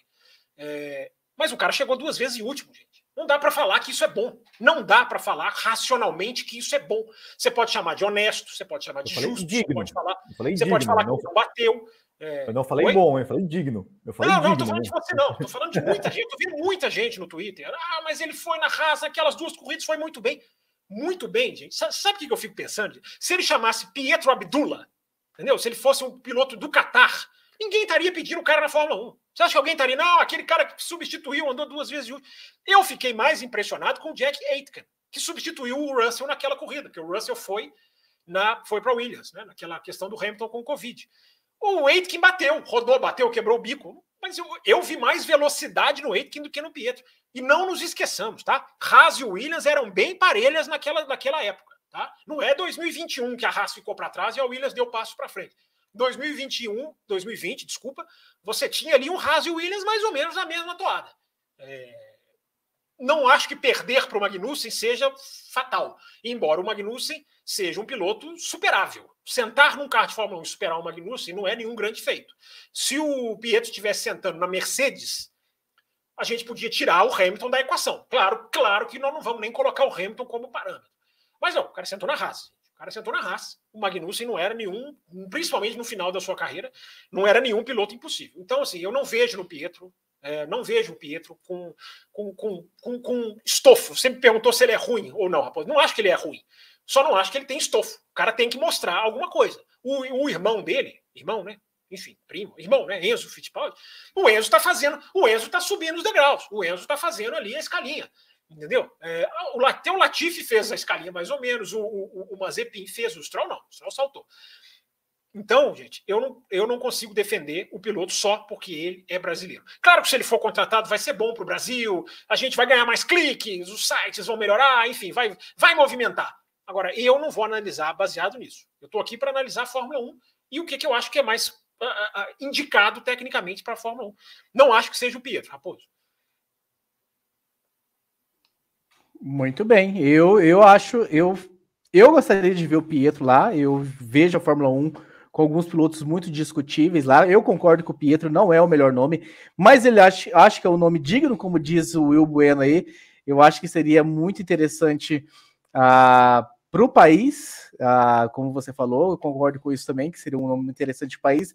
É, mas o cara chegou duas vezes em último, gente. Não dá para falar que isso é bom. Não dá para falar racionalmente que isso é bom. Você pode chamar de honesto, você pode chamar de justo, digno. você pode falar, você digno, pode falar não... que não bateu. É... Eu não falei Oi? bom, eu falei digno. Eu falei não, não, digno, tô falando de você não. Tô falando de muita gente. Tô vendo muita gente no Twitter. Ah, mas ele foi na raça, aquelas duas corridas foi muito bem. Muito bem, gente. Sabe o que eu fico pensando? Se ele chamasse Pietro Abdullah, entendeu? Se ele fosse um piloto do Qatar, ninguém estaria pedindo o cara na Fórmula 1. Você acha que alguém estaria? Não, aquele cara que substituiu, andou duas vezes. Eu fiquei mais impressionado com o Jack Aitken, que substituiu o Russell naquela corrida, que o Russell foi na foi para Williams, né, naquela questão do Hamilton com o Covid. O Aitken bateu, rodou, bateu, quebrou o bico. Mas eu, eu vi mais velocidade no Aitken do que no Pietro. E não nos esqueçamos, tá? Haas e Williams eram bem parelhas naquela, naquela época. Tá? Não é 2021 que a Haas ficou para trás e a Williams deu passo para frente. 2021, 2020, desculpa, você tinha ali um Haas e Williams mais ou menos na mesma toada. É... Não acho que perder para o Magnussen seja fatal, embora o Magnussen seja um piloto superável. Sentar num carro de Fórmula 1 e superar o Magnussen não é nenhum grande feito. Se o Pietro estivesse sentando na Mercedes, a gente podia tirar o Hamilton da equação. Claro, claro que nós não vamos nem colocar o Hamilton como parâmetro. Mas não, o cara sentou na Haas. O cara sentou na raça. O Magnussen não era nenhum, principalmente no final da sua carreira, não era nenhum piloto impossível. Então, assim, eu não vejo no Pietro, é, não vejo o Pietro com, com, com, com, com estofo. Você me perguntou se ele é ruim ou não, rapaz. Não acho que ele é ruim. Só não acho que ele tem estofo. O cara tem que mostrar alguma coisa. O, o irmão dele, irmão, né? Enfim, primo, irmão, né? Enzo Fittipaldi. O Enzo está fazendo, o Enzo está subindo os degraus. O Enzo está fazendo ali a escalinha. Entendeu? É, o, até o Latifi fez a escalinha mais ou menos, o, o, o Mazepin fez, o Stroll não, o Stroll saltou. Então, gente, eu não, eu não consigo defender o piloto só porque ele é brasileiro. Claro que se ele for contratado vai ser bom para o Brasil, a gente vai ganhar mais cliques, os sites vão melhorar, enfim, vai, vai movimentar. Agora, eu não vou analisar baseado nisso. Eu estou aqui para analisar a Fórmula 1 e o que, que eu acho que é mais uh, uh, indicado tecnicamente para a Fórmula 1. Não acho que seja o Pietro, Raposo. Muito bem. Eu, eu acho, eu, eu gostaria de ver o Pietro lá. Eu vejo a Fórmula 1 com alguns pilotos muito discutíveis lá. Eu concordo que o Pietro não é o melhor nome, mas ele acha, acho que é um nome digno, como diz o Will Bueno aí. Eu acho que seria muito interessante ah, para o país, uh, como você falou, eu concordo com isso também, que seria um nome interessante para o país.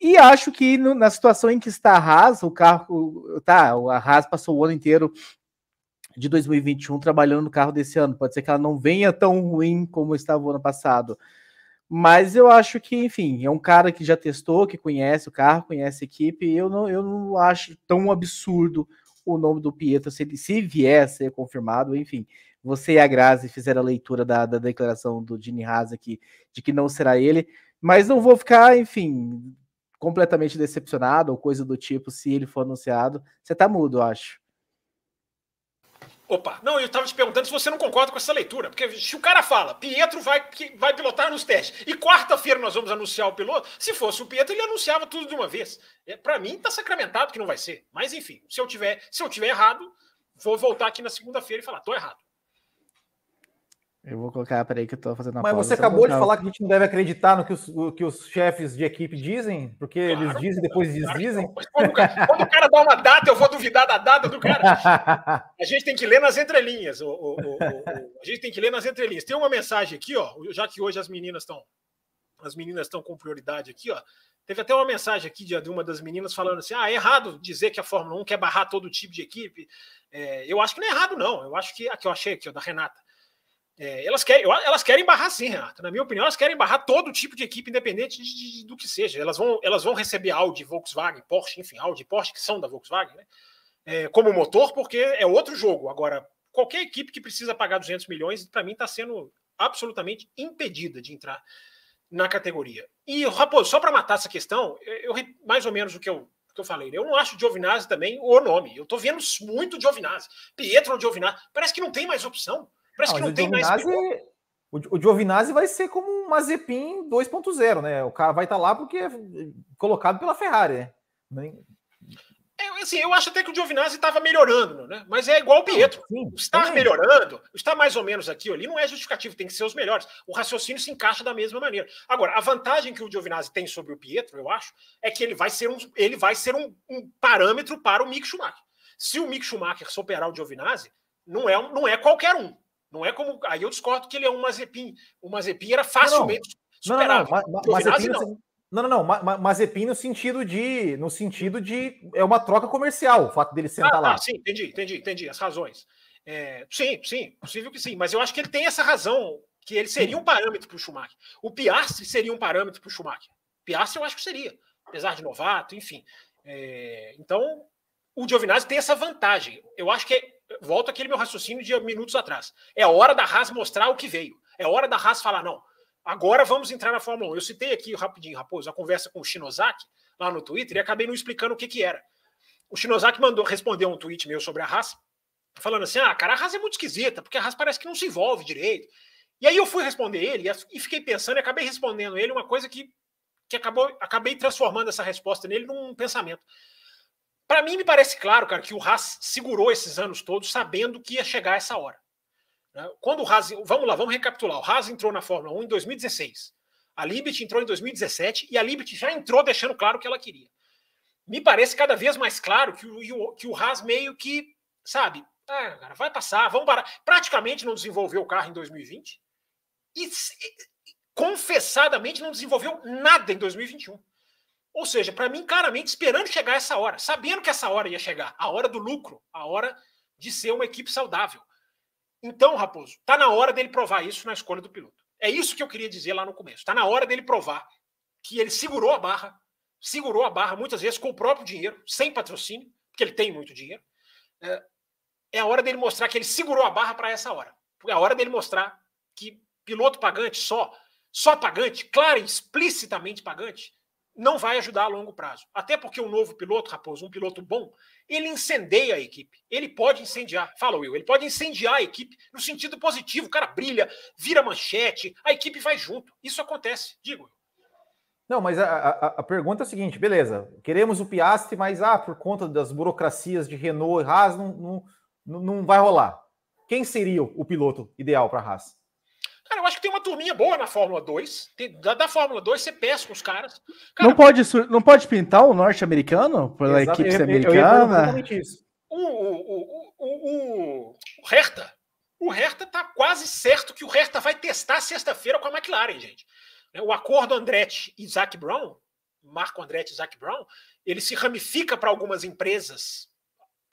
E acho que no, na situação em que está a Haas, o carro, tá, a Haas passou o ano inteiro de 2021 trabalhando no carro desse ano. Pode ser que ela não venha tão ruim como estava o ano passado. Mas eu acho que, enfim, é um cara que já testou, que conhece o carro, conhece a equipe. Eu não, eu não acho tão absurdo o nome do Pietro se, ele, se vier a ser confirmado. Enfim, você e a Grazi fizeram a leitura da, da declaração do Gini Haas aqui de que não será ele. Mas não vou ficar, enfim, completamente decepcionado ou coisa do tipo se ele for anunciado. Você tá mudo, eu acho. Opa, não, eu estava te perguntando se você não concorda com essa leitura, porque se o cara fala, Pietro vai, vai pilotar nos testes, e quarta-feira nós vamos anunciar o piloto, se fosse o Pietro, ele anunciava tudo de uma vez. É, Para mim, está sacramentado que não vai ser. Mas enfim, se eu tiver, se eu tiver errado, vou voltar aqui na segunda-feira e falar, tô errado. Eu vou colocar, peraí que eu tô fazendo a Mas você acabou de falar que a gente não deve acreditar no que os, que os chefes de equipe dizem, porque claro, eles dizem e depois desdizem. Quando, quando, o cara dá uma data, eu vou duvidar da data do cara. A gente tem que ler nas entrelinhas. O, o, o, a gente tem que ler nas entrelinhas. Tem uma mensagem aqui, ó, já que hoje as meninas estão as meninas estão com prioridade aqui, ó. Teve até uma mensagem aqui de, uma das meninas falando assim: ah, é errado dizer que a Fórmula 1 quer barrar todo tipo de equipe. É, eu acho que não é errado, não. Eu acho que. Aqui eu achei aqui, ó, da Renata. É, elas, querem, elas querem barrar sim, Renato. Na minha opinião, elas querem barrar todo tipo de equipe, independente de, de, do que seja. Elas vão, elas vão receber Audi, Volkswagen, Porsche, enfim, Audi, Porsche, que são da Volkswagen, né? É, como motor, porque é outro jogo. Agora, qualquer equipe que precisa pagar 200 milhões, para mim, está sendo absolutamente impedida de entrar na categoria. E, Raposo, só para matar essa questão, eu, eu, mais ou menos o que eu, que eu falei. Né? Eu não acho Giovinazzi também o nome. Eu estou vendo muito Giovinazzi. Pietro Giovinazzi. Parece que não tem mais opção. Parece não, que não tem mais. O, Giovinazzi vai ser como um Mazepin 2.0, né? O cara vai estar tá lá porque é colocado pela Ferrari, né? É, assim, eu acho até que o Giovinazzi estava melhorando, né? Mas é igual o Pietro. Sim, estar melhorando, estar mais ou menos aqui ali, não é justificativo, tem que ser os melhores. O raciocínio se encaixa da mesma maneira. Agora, a vantagem que o Giovinazzi tem sobre o Pietro, eu acho, é que ele vai ser um, ele vai ser um, um parâmetro para o Mick Schumacher. Se o Mick Schumacher superar o Giovinazzi, não é, não é qualquer um. Não é como. Aí eu discordo que ele é um Mazepin. O Mazepin era facilmente não, não. superável. Não, não, Mazepin, não. Não, não, não. Mazepin no sentido de. No sentido de. É uma troca comercial, o fato dele sentar ah, lá. Ah, sim, entendi, entendi, entendi. As razões. É, sim, sim, possível que sim. Mas eu acho que ele tem essa razão, que ele seria um parâmetro para o Schumacher. O Piastri seria um parâmetro para o Schumacher. Piastri eu acho que seria, apesar de novato, enfim. É, então, o Giovinazzi tem essa vantagem. Eu acho que é volto aquele meu raciocínio de minutos atrás. É hora da Haas mostrar o que veio. É hora da Haas falar, não, agora vamos entrar na Fórmula 1. Eu citei aqui rapidinho, Raposo, a conversa com o Shinozaki lá no Twitter e acabei não explicando o que, que era. O Shinozaki mandou responder um tweet meu sobre a Haas, falando assim: ah, cara, a Haas é muito esquisita, porque a Haas parece que não se envolve direito. E aí eu fui responder ele e fiquei pensando e acabei respondendo ele uma coisa que, que acabou, acabei transformando essa resposta nele num pensamento. Para mim, me parece claro, cara, que o Haas segurou esses anos todos sabendo que ia chegar essa hora. Né? Quando o Haas. Vamos lá, vamos recapitular. O Haas entrou na Fórmula 1 em 2016. A Liberty entrou em 2017 e a Liberty já entrou deixando claro o que ela queria. Me parece cada vez mais claro que o, que o Haas meio que, sabe, ah, cara, vai passar, vamos parar. Praticamente não desenvolveu o carro em 2020 e confessadamente não desenvolveu nada em 2021. Ou seja, para mim, claramente, esperando chegar essa hora, sabendo que essa hora ia chegar, a hora do lucro, a hora de ser uma equipe saudável. Então, Raposo, está na hora dele provar isso na escolha do piloto. É isso que eu queria dizer lá no começo. Está na hora dele provar que ele segurou a barra, segurou a barra muitas vezes com o próprio dinheiro, sem patrocínio, porque ele tem muito dinheiro. É, é a hora dele mostrar que ele segurou a barra para essa hora. É a hora dele mostrar que piloto pagante só só pagante, claro, explicitamente pagante, não vai ajudar a longo prazo. Até porque o novo piloto, Raposo, um piloto bom, ele incendeia a equipe. Ele pode incendiar. Fala, Will. Ele pode incendiar a equipe no sentido positivo. O cara brilha, vira manchete, a equipe vai junto. Isso acontece, digo. Não, mas a, a, a pergunta é a seguinte: beleza, queremos o Piastri, mas ah, por conta das burocracias de Renault e Haas, não, não, não vai rolar. Quem seria o piloto ideal para a Haas? Cara, eu acho que tem uma turminha boa na Fórmula 2. Tem, da, da, Fórmula 2, você pesca os caras. Cara, não, pode, não pode pintar o norte-americano pela equipe eu, americana? Eu, eu o, o, o, o, o Hertha. O Hertha tá quase certo que o Hertha vai testar sexta-feira com a McLaren, gente. O acordo Andretti e Zac Brown, Marco Andretti e Zac Brown, ele se ramifica para algumas empresas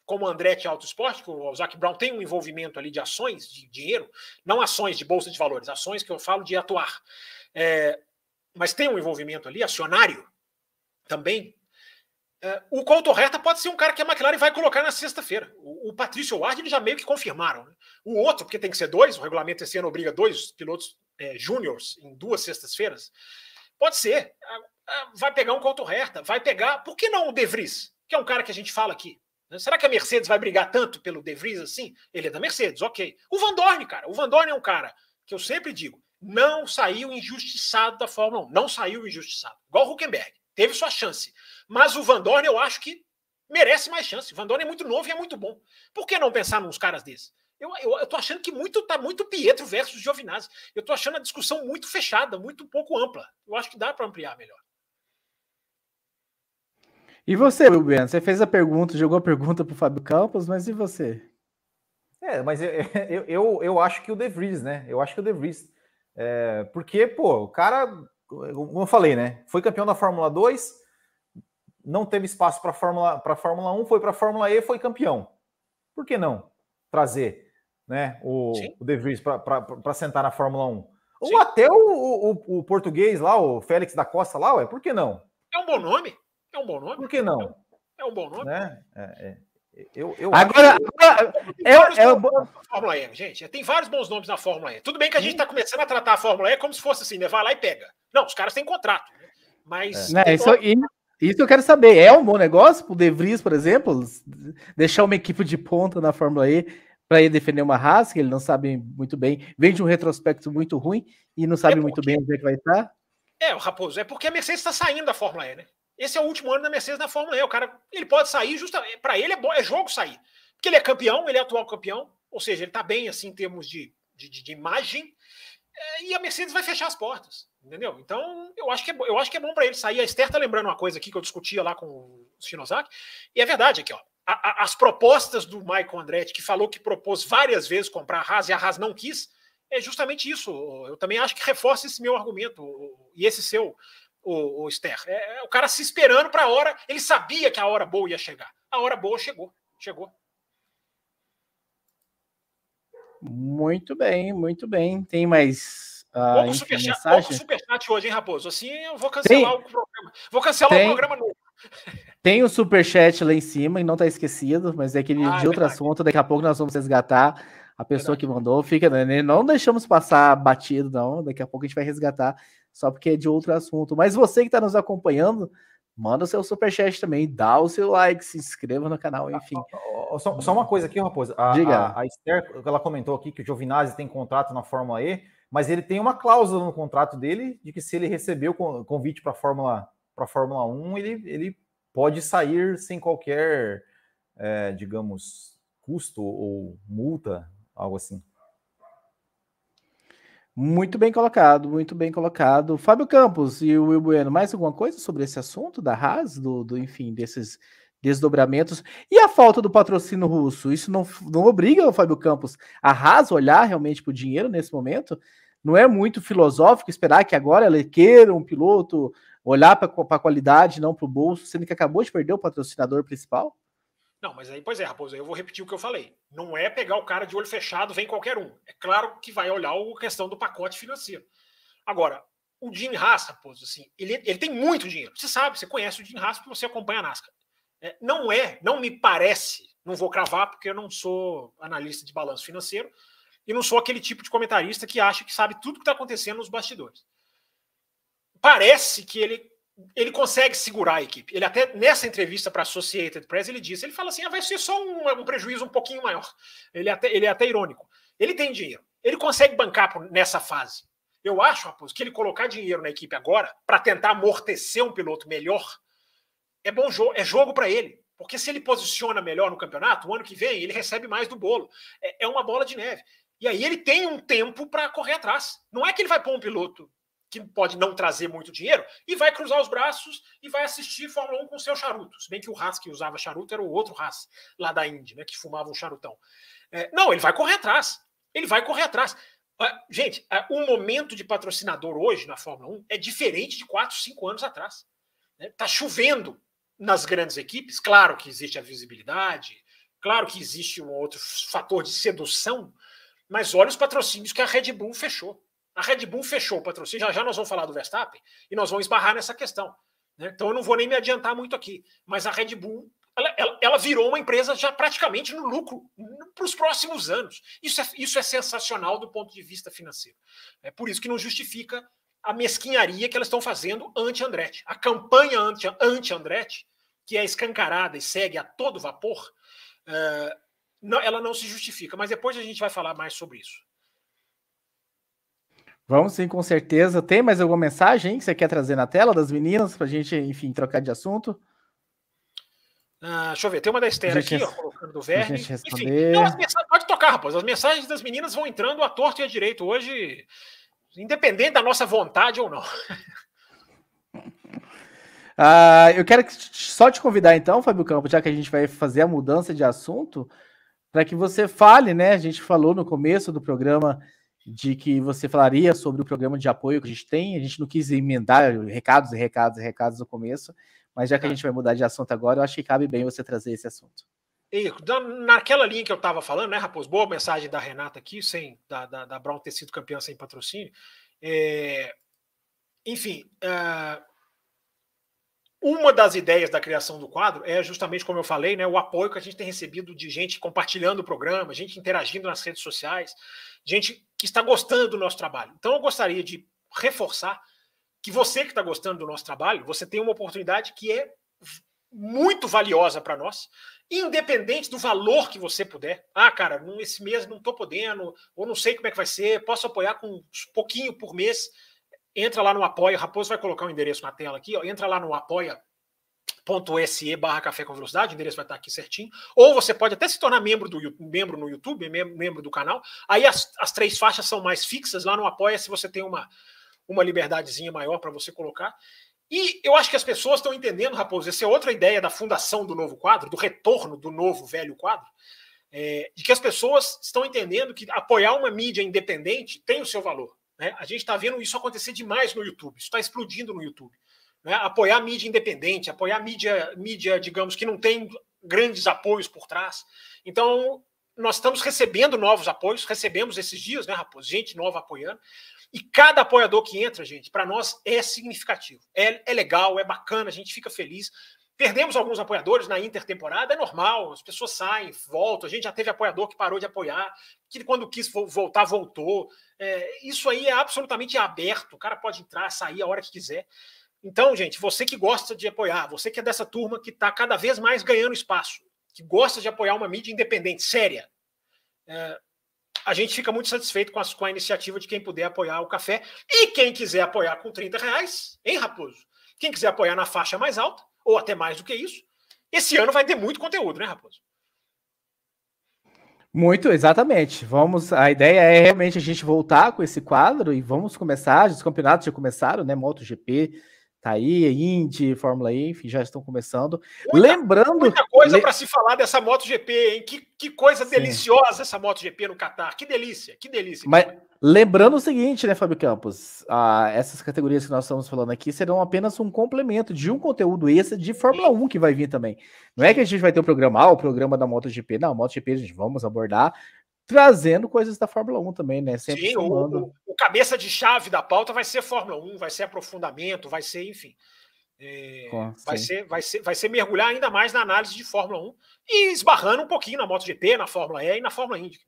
como a Andretti Auto Esporte, que o Zac Brown tem um envolvimento ali de ações, de dinheiro, não ações de bolsa de valores, ações que eu falo de atuar. É, mas tem um envolvimento ali, acionário também. É, o Couto Reta pode ser um cara que a McLaren vai colocar na sexta-feira. O, o Patrício Ward eles já meio que confirmaram. Né? O outro, porque tem que ser dois, o regulamento esse ano obriga dois pilotos é, júniores em duas sextas-feiras, pode ser. Vai pegar um Couto Reta, vai pegar. Por que não o De Vries, que é um cara que a gente fala aqui? Né? Será que a Mercedes vai brigar tanto pelo De Vries assim? Ele é da Mercedes, ok. O Van Dorn, cara, o Van Dorn é um cara que eu sempre digo, não saiu injustiçado da Fórmula 1, não saiu injustiçado. Igual o Huckenberg, teve sua chance. Mas o Van Dorn eu acho que merece mais chance. O Van Dorn é muito novo e é muito bom. Por que não pensar nos caras desses? Eu, eu, eu tô achando que muito tá muito Pietro versus Giovinazzi. Eu tô achando a discussão muito fechada, muito pouco ampla. Eu acho que dá para ampliar melhor. E você, Wilbiano? Você fez a pergunta, jogou a pergunta para o Fábio Campos, mas e você? É, mas eu, eu, eu, eu, acho que o De Vries, né? Eu acho que o De Vries. É, porque, pô, o cara, como eu falei, né? Foi campeão da Fórmula 2, não teve espaço para Fórmula, a Fórmula 1, foi para a Fórmula E foi campeão. Por que não trazer né, o, o De Vries para sentar na Fórmula 1? Sim. Ou até o, o, o, português lá, o Félix da Costa lá, ué, por que não? É um bom nome. É um bom nome? Por que não? É um bom nome. Né? É, é. Eu, eu agora, agora é, é, é bom... Fórmula E, gente. Tem vários bons nomes na Fórmula E. Tudo bem que a gente está começando a tratar a Fórmula E como se fosse assim, né? Vai lá e pega. Não, os caras têm contrato. Né? Mas. É. Isso, isso eu quero saber. É um bom negócio para o De Vries, por exemplo, deixar uma equipe de ponta na Fórmula E para ele defender uma raça que ele não sabe muito bem, vem de um retrospecto muito ruim e não sabe é porque... muito bem onde é que vai estar? É, o Raposo, é porque a Mercedes está saindo da Fórmula E, né? Esse é o último ano da Mercedes na Fórmula E. O cara, ele pode sair justamente. Para ele é, bom, é jogo sair. Porque ele é campeão, ele é atual campeão. Ou seja, ele está bem assim em termos de, de, de imagem. É, e a Mercedes vai fechar as portas. Entendeu? Então, eu acho que é, eu acho que é bom para ele sair. A Esther tá lembrando uma coisa aqui que eu discutia lá com o Shinosaki. E é verdade aqui, ó. A, a, as propostas do Michael Andretti, que falou que propôs várias vezes comprar a Haas e a Haas não quis, é justamente isso. Eu também acho que reforça esse meu argumento e esse seu o, o Ster. É, é, o cara se esperando para a hora. Ele sabia que a hora boa ia chegar. A hora boa chegou. Chegou. Muito bem, muito bem. Tem mais. Uh, pouco, superchat, pouco superchat hoje, hein, Raposo? Assim eu vou cancelar Tem... o programa. Vou cancelar Tem... o programa novo. Tem o um superchat lá em cima e não tá esquecido, mas é aquele ah, de é outro assunto. Daqui a pouco nós vamos resgatar a pessoa verdade. que mandou. Fica, né? Não deixamos passar batido, não. Daqui a pouco a gente vai resgatar só porque é de outro assunto. Mas você que está nos acompanhando, manda o seu superchat também, dá o seu like, se inscreva no canal, enfim. Só, só uma coisa aqui, Raposa. A, Diga. A, a Esther, ela comentou aqui que o Giovinazzi tem contrato na Fórmula E, mas ele tem uma cláusula no contrato dele de que se ele receber o convite para a Fórmula, Fórmula 1, ele, ele pode sair sem qualquer, é, digamos, custo ou multa, algo assim. Muito bem colocado, muito bem colocado. Fábio Campos e o Will Bueno, mais alguma coisa sobre esse assunto da Haas, do, do enfim, desses desdobramentos e a falta do patrocínio russo? Isso não, não obriga o Fábio Campos a Haas olhar realmente para o dinheiro nesse momento? Não é muito filosófico esperar que agora ela queira um piloto olhar para a qualidade, não para o bolso, sendo que acabou de perder o patrocinador principal? Não, mas aí, pois é, Raposo, eu vou repetir o que eu falei. Não é pegar o cara de olho fechado, vem qualquer um. É claro que vai olhar a questão do pacote financeiro. Agora, o Jim Haas, Raposo, assim, ele, ele tem muito dinheiro. Você sabe, você conhece o Jim Haas porque você acompanha a NASCAR. É, não é, não me parece, não vou cravar porque eu não sou analista de balanço financeiro e não sou aquele tipo de comentarista que acha que sabe tudo que está acontecendo nos bastidores. parece que ele ele consegue segurar a equipe. Ele até nessa entrevista para a Associated Press ele disse, ele fala assim, ah, vai ser só um, um, prejuízo um pouquinho maior. Ele é até, ele é até irônico. Ele tem dinheiro. Ele consegue bancar nessa fase. Eu acho, Raposo, que ele colocar dinheiro na equipe agora para tentar amortecer um piloto melhor é bom jogo, é jogo para ele. Porque se ele posiciona melhor no campeonato, o ano que vem ele recebe mais do bolo. É, é uma bola de neve. E aí ele tem um tempo para correr atrás. Não é que ele vai pôr um piloto que pode não trazer muito dinheiro, e vai cruzar os braços e vai assistir Fórmula 1 com seu charuto. Se bem que o Haas que usava charuto era o outro Haas lá da Indy, né, que fumava um charutão. É, não, ele vai correr atrás. Ele vai correr atrás. Ah, gente, o momento de patrocinador hoje na Fórmula 1 é diferente de 4, 5 anos atrás. Está né? chovendo nas grandes equipes, claro que existe a visibilidade, claro que existe um outro fator de sedução, mas olha os patrocínios que a Red Bull fechou. A Red Bull fechou o patrocínio, já já nós vamos falar do Verstappen e nós vamos esbarrar nessa questão. Né? Então eu não vou nem me adiantar muito aqui, mas a Red Bull ela, ela, ela virou uma empresa já praticamente no lucro para os próximos anos. Isso é, isso é sensacional do ponto de vista financeiro. É por isso que não justifica a mesquinharia que elas estão fazendo anti-Andretti. A campanha anti-Andretti, que é escancarada e segue a todo vapor, uh, não, ela não se justifica. Mas depois a gente vai falar mais sobre isso. Vamos sim, com certeza. Tem mais alguma mensagem que você quer trazer na tela das meninas para a gente, enfim, trocar de assunto? Ah, deixa eu ver, tem uma da Esther aqui, ó, colocando do Verne. Enfim, não, pode tocar, rapaz. As mensagens das meninas vão entrando à torta e à direito hoje, independente da nossa vontade ou não. Ah, eu quero só te convidar, então, Fábio Campos, já que a gente vai fazer a mudança de assunto, para que você fale, né? A gente falou no começo do programa de que você falaria sobre o programa de apoio que a gente tem. A gente não quis emendar recados e recados e recados no começo, mas já que a tá. gente vai mudar de assunto agora, eu acho que cabe bem você trazer esse assunto. E, naquela linha que eu estava falando, né, Raposo? Boa mensagem da Renata aqui, sem da, da, da Brown ter sido campeã sem patrocínio. É, enfim, uh, uma das ideias da criação do quadro é justamente, como eu falei, né, o apoio que a gente tem recebido de gente compartilhando o programa, gente interagindo nas redes sociais, gente que está gostando do nosso trabalho. Então, eu gostaria de reforçar que você que está gostando do nosso trabalho, você tem uma oportunidade que é muito valiosa para nós, independente do valor que você puder. Ah, cara, esse mês não estou podendo, ou não sei como é que vai ser, posso apoiar com um pouquinho por mês entra lá no Apoia, Raposo vai colocar o endereço na tela aqui, ó, entra lá no apoia.se barra café com velocidade, o endereço vai estar aqui certinho, ou você pode até se tornar membro, do, membro no YouTube, membro do canal, aí as, as três faixas são mais fixas, lá no Apoia se você tem uma, uma liberdadezinha maior para você colocar, e eu acho que as pessoas estão entendendo, Raposo, essa é outra ideia da fundação do novo quadro, do retorno do novo velho quadro, é, de que as pessoas estão entendendo que apoiar uma mídia independente tem o seu valor. Né? A gente está vendo isso acontecer demais no YouTube, isso está explodindo no YouTube. Né? Apoiar a mídia independente, apoiar a mídia, mídia, digamos, que não tem grandes apoios por trás. Então, nós estamos recebendo novos apoios, recebemos esses dias, né, Raposo? Gente nova apoiando. E cada apoiador que entra, gente, para nós é significativo. É, é legal, é bacana, a gente fica feliz. Perdemos alguns apoiadores na intertemporada, é normal, as pessoas saem, voltam. A gente já teve apoiador que parou de apoiar, que quando quis voltar, voltou. É, isso aí é absolutamente aberto, o cara pode entrar, sair a hora que quiser. Então, gente, você que gosta de apoiar, você que é dessa turma que está cada vez mais ganhando espaço, que gosta de apoiar uma mídia independente, séria, é, a gente fica muito satisfeito com a, com a, iniciativa de quem puder apoiar o café. E quem quiser apoiar com 30 reais, hein, Raposo? Quem quiser apoiar na faixa mais alta, ou até mais do que isso, esse ano vai ter muito conteúdo, né, Raposo? Muito, exatamente. Vamos, a ideia é realmente a gente voltar com esse quadro e vamos começar. Os campeonatos já começaram, né? MotoGP tá aí, Indy, Fórmula E, enfim, já estão começando. Muita, Lembrando. Muita coisa le... para se falar dessa MotoGP, hein? Que, que coisa Sim. deliciosa essa MotoGP no Catar. Que delícia, que delícia. Mas, Lembrando o seguinte, né, Fábio Campos? Ah, essas categorias que nós estamos falando aqui serão apenas um complemento de um conteúdo extra de Fórmula 1 que vai vir também. Não é que a gente vai ter o um programa, ah, o programa da MotoGP. Não, MotoGP a gente vamos abordar trazendo coisas da Fórmula 1 também, né? Sempre Sim, o, o, cabeça de chave da pauta vai ser Fórmula 1, vai ser aprofundamento, vai ser, enfim. É, vai, ser, vai, ser, vai ser mergulhar ainda mais na análise de Fórmula 1 e esbarrando um pouquinho na MotoGP, na Fórmula E e na Fórmula Indy.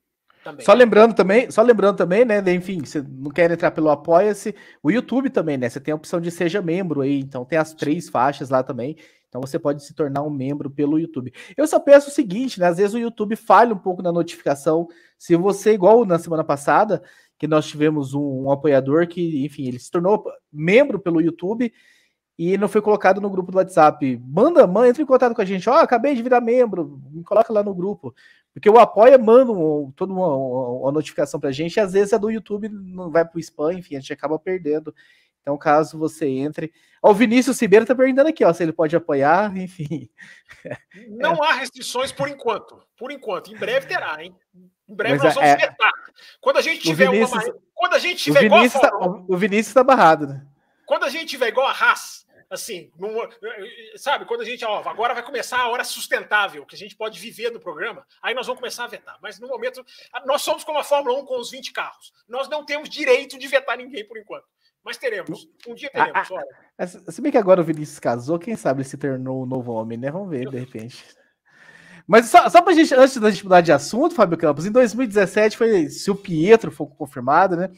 também. Só lembrando também, só lembrando também, né? Enfim, você não quer entrar pelo Apoia-se, o YouTube também, né? Você tem a opção de seja membro aí, então tem as três faixas lá também. Então você pode se tornar um membro pelo YouTube. Eu só peço o seguinte, né? Às vezes o YouTube falha um pouco na notificação. Se você, igual na semana passada, que nós tivemos um, um apoiador que, enfim, ele se tornou membro pelo YouTube e não foi colocado no grupo do WhatsApp. Manda, manda, entra em contato com a gente. Ó, oh, acabei de virar membro, me coloca lá no grupo. Porque o apoia manda um, toda uma, uma, notificação pra gente, e às vezes a do YouTube não vai pro spam, enfim, a gente acaba perdendo. Então, caso você entre. Ó, o Vinícius Ribeiro tá perguntando aqui, ó, se ele pode apoiar, enfim. Não é. há restrições por enquanto. Por enquanto. Em breve terá, hein? Em breve Mas nós vamos é... vetar. Quando a gente tiver Vinícius... uma. Quando a gente tiver o igual Vinícius a tá... O Vinícius tá barrado, né? Quando a gente tiver igual a Haas, assim, num, sabe, quando a gente, ó, agora vai começar a hora sustentável, que a gente pode viver no programa, aí nós vamos começar a vetar. Mas no momento, nós somos como a Fórmula 1 com os 20 carros. Nós não temos direito de vetar ninguém por enquanto. Mas teremos. Um dia teremos. Ah, ah, se bem que agora o Vinícius casou, quem sabe ele se tornou um novo homem, né? Vamos ver, de repente. Mas só, só pra gente, antes da gente mudar de assunto, Fábio Campos, em 2017 foi, se o Pietro for confirmado, né?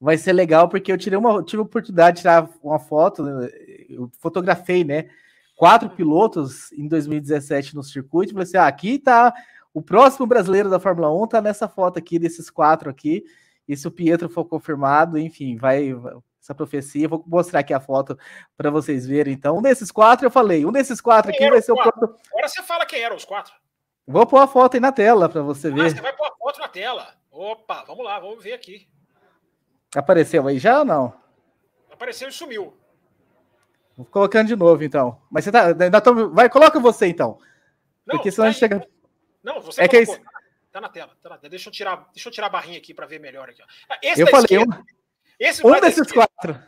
Vai ser legal, porque eu tirei uma, tive a oportunidade de tirar uma foto, né, eu fotografei, né? Quatro pilotos em 2017 no circuito, falei assim: ah, aqui tá o próximo brasileiro da Fórmula 1, tá nessa foto aqui, desses quatro aqui. E se o Pietro for confirmado, enfim, vai essa profecia. Vou mostrar aqui a foto para vocês verem. Então, um desses quatro eu falei, um desses quatro quem aqui vai ser o quatro? Agora você fala quem eram os quatro. Vou pôr a foto aí na tela para você ah, ver. Você vai pôr a foto na tela. Opa, vamos lá, vamos ver aqui. Apareceu aí já ou não? Apareceu e sumiu. Vou colocando de novo, então. Mas você tá. Ainda tô, vai, coloca você então. Não, Porque senão tá a gente chega. Não, você é colocou. que é Tá na tela, tá na tela. Deixa eu tirar, deixa eu tirar a barrinha aqui para ver melhor aqui. Ah, esse eu falei, esquerda, um, esse um desses quatro.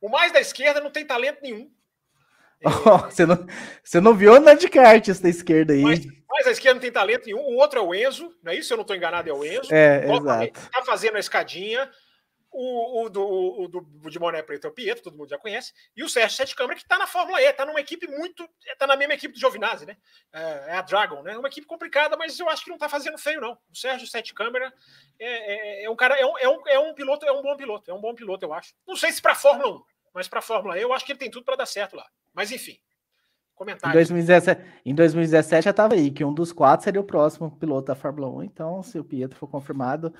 O mais da esquerda não tem talento nenhum. Oh, você, não, você não viu nada de kart esse da esquerda aí. Mas, mais da esquerda não tem talento nenhum. O outro é o Enzo, não é isso? Se eu não estou enganado, é o Enzo. É, exato. Tá fazendo a escadinha. O, o, do, o, do de Moné Preto é o Pietro, todo mundo já conhece. E o Sérgio Sete Câmara, que está na Fórmula E, está numa equipe muito. Está na mesma equipe do Giovinazzi, né? É, é, a Dragon, né? É uma equipe complicada, mas eu acho que não está fazendo feio, não. O Sérgio Sete Câmara é, é, é, um cara, é um, é, um, é um piloto, é um bom piloto, é um bom piloto, eu acho. Não sei se para Fórmula 1, mas para Fórmula E eu acho que ele tem tudo para dar certo lá. Mas enfim. Comentário. Em 2017, em 2017 já estava aí, que um dos quatro seria o próximo piloto da Fórmula 1. Então, se o Pietro for confirmado,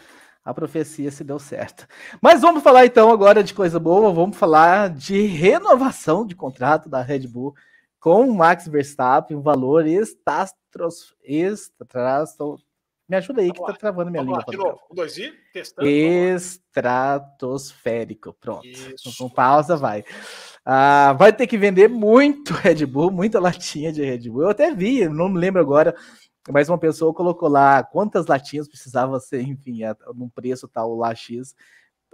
a profecia se deu certo. Mas vamos falar então agora de coisa boa, vamos falar de renovação de contrato da Red Bull com o Max Verstappen, um valor estastros, estastros, me ajuda aí que tá travando minha língua. de novo, um, dois e testando. Estratosférico, pronto. Isso. Com pausa vai. Ah, vai ter que vender muito Red Bull, muita latinha de Red Bull. Eu até vi, não me lembro agora, mas uma pessoa colocou lá quantas latinhas precisava ser, enfim, a, num preço tal lá X,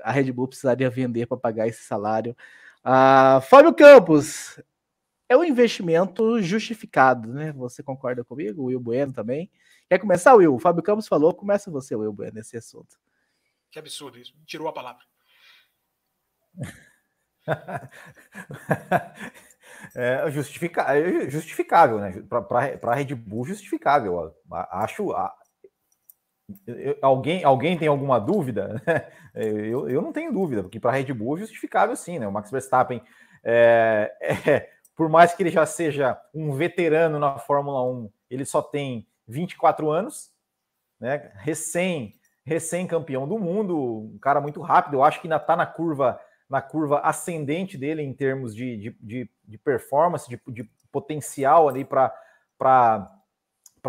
a Red Bull precisaria vender para pagar esse salário. Ah, Fábio Campos, é um investimento justificado, né? Você concorda comigo? O Will Bueno também. Quer começar, Will? O Fábio Campos falou, começa você, Will Bueno, nesse assunto. Que absurdo isso, tirou a palavra. é, é justificável, né? Para a Red Bull, justificável. Acho. Alguém, alguém tem alguma dúvida? Eu, eu não tenho dúvida, porque para a Red Bull é justificável sim, né? O Max Verstappen, é, é, por mais que ele já seja um veterano na Fórmula 1, ele só tem 24 anos, né? Recém, recém campeão do mundo, um cara muito rápido. Eu acho que ainda está na curva na curva ascendente dele em termos de, de, de, de performance, de, de, potencial ali para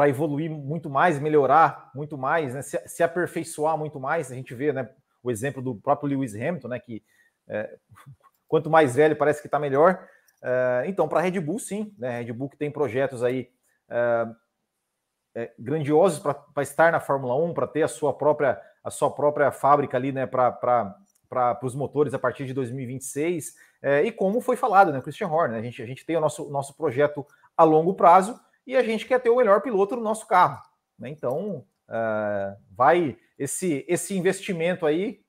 evoluir muito mais, melhorar muito mais, né? se, se, aperfeiçoar muito mais. A gente vê né, o exemplo do próprio Lewis Hamilton, né, que é, quanto mais velho parece que está melhor. É, então, para a Red Bull, sim, né? Red Bull que tem projetos aí é, é grandiosos para estar na Fórmula 1, para ter a sua própria a sua própria fábrica ali, né, para para os motores a partir de 2026. É, e como foi falado, né, Christian Horner, né, a, gente, a gente tem o nosso, nosso projeto a longo prazo e a gente quer ter o melhor piloto no nosso carro. Né? Então, uh, vai esse, esse investimento aí,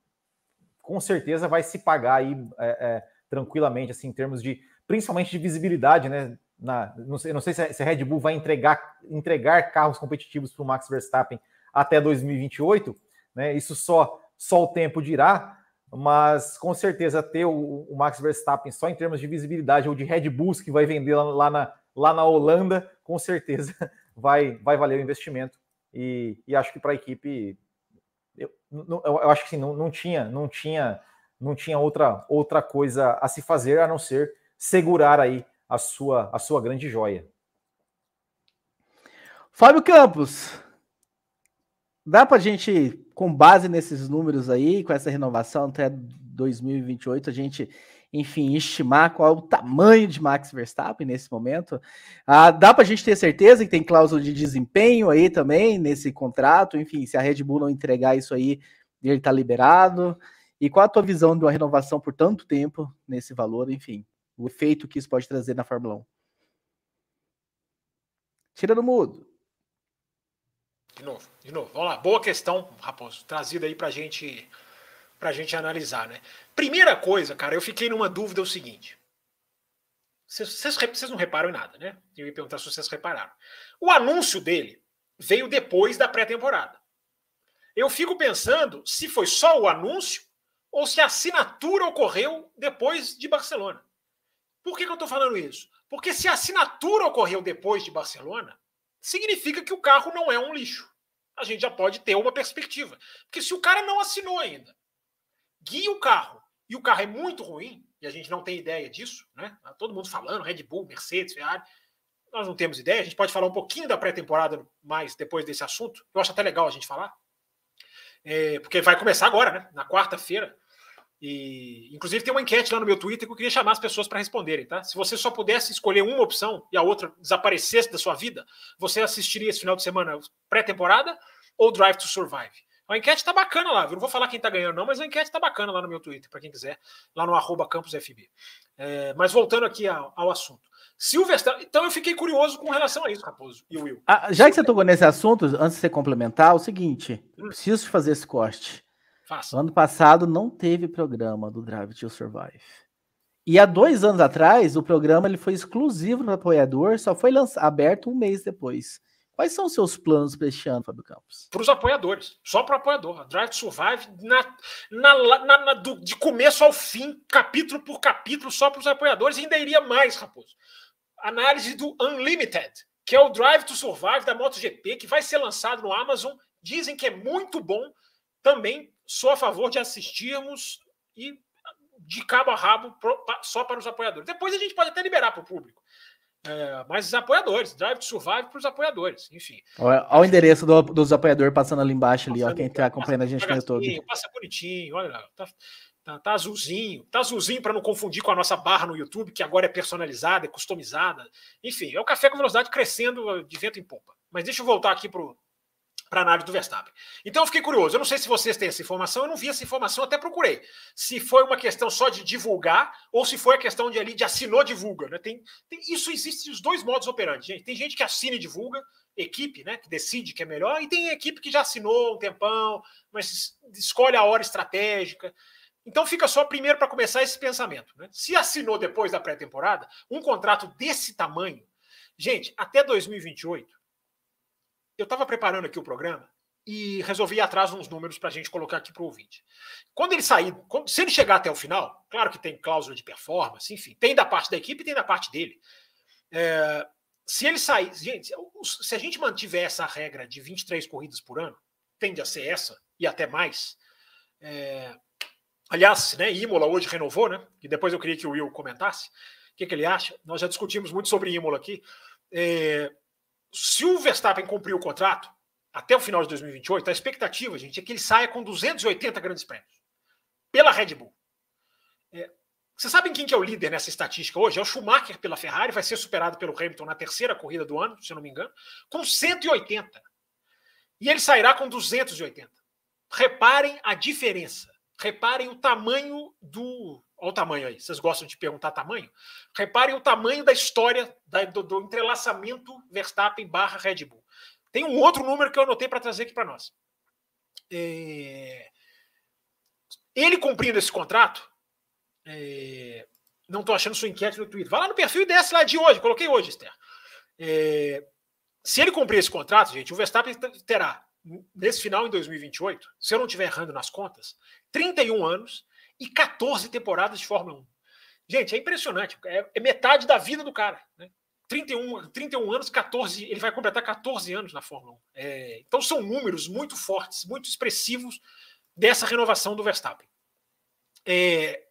com certeza vai se pagar aí é, é, tranquilamente, assim, em termos de, principalmente de visibilidade, né? Na, não, sei, não sei se a Red Bull vai entregar, entregar carros competitivos para o Max Verstappen até 2028, né? Isso só, só o tempo dirá, mas com certeza ter o, o, Max Verstappen só em termos de visibilidade ou de Red Bulls que vai vender lá, lá, na, lá na Holanda, com certeza vai, vai valer o investimento. E, e acho que para a equipe, eu, eu, eu, acho que sim, não, não tinha, não tinha, não tinha outra, outra coisa a se fazer a não ser segurar aí a sua, a sua grande joia. Fábio Campos, dá para a gente, com base nesses números aí, com essa renovação até 2028, a gente, enfim, estimar qual é o tamanho de Max Verstappen nesse momento? Ah, dá para a gente ter certeza que tem cláusula de desempenho aí também nesse contrato? Enfim, se a Red Bull não entregar isso aí, ele está liberado? E qual a tua visão de uma renovação por tanto tempo nesse valor? Enfim, o efeito que isso pode trazer na Fórmula 1. Tira do mudo. De novo, de novo. Vamos lá. Boa questão, Raposo. Trazida aí pra gente, pra gente analisar, né? Primeira coisa, cara, eu fiquei numa dúvida o seguinte. Vocês, vocês não reparam em nada, né? Eu ia perguntar se vocês repararam. O anúncio dele veio depois da pré-temporada. Eu fico pensando se foi só o anúncio ou se a assinatura ocorreu depois de Barcelona. Por que, que eu estou falando isso? Porque se a assinatura ocorreu depois de Barcelona, significa que o carro não é um lixo. A gente já pode ter uma perspectiva. Porque se o cara não assinou ainda, guia o carro e o carro é muito ruim, e a gente não tem ideia disso, né? Tá todo mundo falando, Red Bull, Mercedes, Ferrari. Nós não temos ideia, a gente pode falar um pouquinho da pré-temporada mais depois desse assunto. Eu acho até legal a gente falar. É, porque vai começar agora, né? Na quarta-feira. E, inclusive, tem uma enquete lá no meu Twitter que eu queria chamar as pessoas para responderem, tá? Se você só pudesse escolher uma opção e a outra desaparecesse da sua vida, você assistiria esse final de semana pré-temporada ou Drive to Survive? A enquete tá bacana lá, viu? Não vou falar quem tá ganhando, não, mas a enquete tá bacana lá no meu Twitter, para quem quiser, lá no arroba campusfb. É, mas voltando aqui ao, ao assunto. Se o Verstappen. Então eu fiquei curioso com relação a isso, Raposo e Will. Ah, já que você tocou nesse assunto, antes de você complementar, é o seguinte: hum. preciso fazer esse corte. Ano passado não teve programa do Drive to Survive. E há dois anos atrás, o programa ele foi exclusivo no apoiador, só foi lançado, aberto um mês depois. Quais são os seus planos para este ano, Fábio Campos? Para os apoiadores, só para o apoiador. Drive to Survive na, na, na, na do, de começo ao fim, capítulo por capítulo, só para os apoiadores. E ainda iria mais, Raposo. Análise do Unlimited, que é o Drive to Survive da MotoGP, que vai ser lançado no Amazon. Dizem que é muito bom. Também sou a favor de assistirmos e de cabo a rabo só para os apoiadores. Depois a gente pode até liberar para o público. É, mas os apoiadores, Drive to Survive para os apoiadores, enfim. Olha, olha o endereço do, dos apoiadores passando ali embaixo, ali, ó, quem está acompanhando a gente no YouTube. Passa bonitinho, olha lá, tá, tá, tá azulzinho, tá azulzinho para não confundir com a nossa barra no YouTube, que agora é personalizada, é customizada. Enfim, é o café com velocidade crescendo de vento em popa. Mas deixa eu voltar aqui para para a análise do Verstappen. Então eu fiquei curioso. Eu não sei se vocês têm essa informação, eu não vi essa informação, até procurei. Se foi uma questão só de divulgar ou se foi a questão de ali de assinou divulga. Né? Tem, tem, isso existe os dois modos operantes. Gente. Tem gente que assina e divulga, equipe, né, que decide que é melhor, e tem equipe que já assinou um tempão, mas escolhe a hora estratégica. Então fica só primeiro para começar esse pensamento. Né? Se assinou depois da pré-temporada, um contrato desse tamanho, gente, até 2028 eu estava preparando aqui o programa e resolvi ir atrás uns números para a gente colocar aqui para o ouvinte. Quando ele sair, quando, se ele chegar até o final, claro que tem cláusula de performance, enfim, tem da parte da equipe e tem da parte dele. É, se ele sair, gente, se a gente mantiver essa regra de 23 corridas por ano, tende a ser essa e até mais. É, aliás, né, Imola hoje renovou, né? E depois eu queria que o Will comentasse. O que, que ele acha? Nós já discutimos muito sobre Imola aqui. É, se o Verstappen cumprir o contrato até o final de 2028, a expectativa, gente, é que ele saia com 280 grandes prêmios pela Red Bull. É, vocês sabem quem que é o líder nessa estatística hoje? É o Schumacher pela Ferrari, vai ser superado pelo Hamilton na terceira corrida do ano, se eu não me engano, com 180. E ele sairá com 280. Reparem a diferença. Reparem o tamanho do Olha o tamanho aí. Vocês gostam de perguntar tamanho? Reparem o tamanho da história da, do, do, entrelaçamento Verstappen barra Red Bull. Tem um outro número que eu anotei para trazer aqui para nós. É... Ele cumprindo esse contrato, é... não estou achando sua enquete no Twitter. Vai lá no perfil e desce lá de hoje. Coloquei hoje, Esther. É... Se ele cumprir esse contrato, gente, o Verstappen terá nesse final em 2028, se eu não estiver errando nas contas, 31 anos e 14 temporadas de Fórmula 1. Gente, é impressionante. É, é metade da vida do cara. Né? 31, 31 anos, 14, ele vai completar 14 anos na Fórmula 1. É, então são números muito fortes, muito expressivos dessa renovação do Verstappen. É,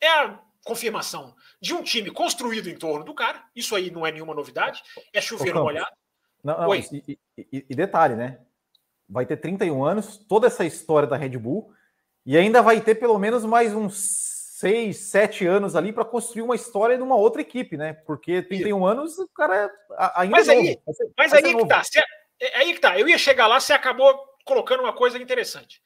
é a confirmação de um time construído em torno do cara. Isso aí não é nenhuma novidade. É chover molhado. Não, não e, e, e, detalhe, né? Vai ter 31 anos, toda essa história da Red Bull, e ainda vai ter pelo menos mais uns seis, sete anos ali para construir uma história de uma outra equipe, né? Porque 31 anos o cara ainda mas é aí, novo. Ser, mas aí que tá. Você, é aí que tá. Eu ia chegar lá, você acabou colocando uma coisa interessante.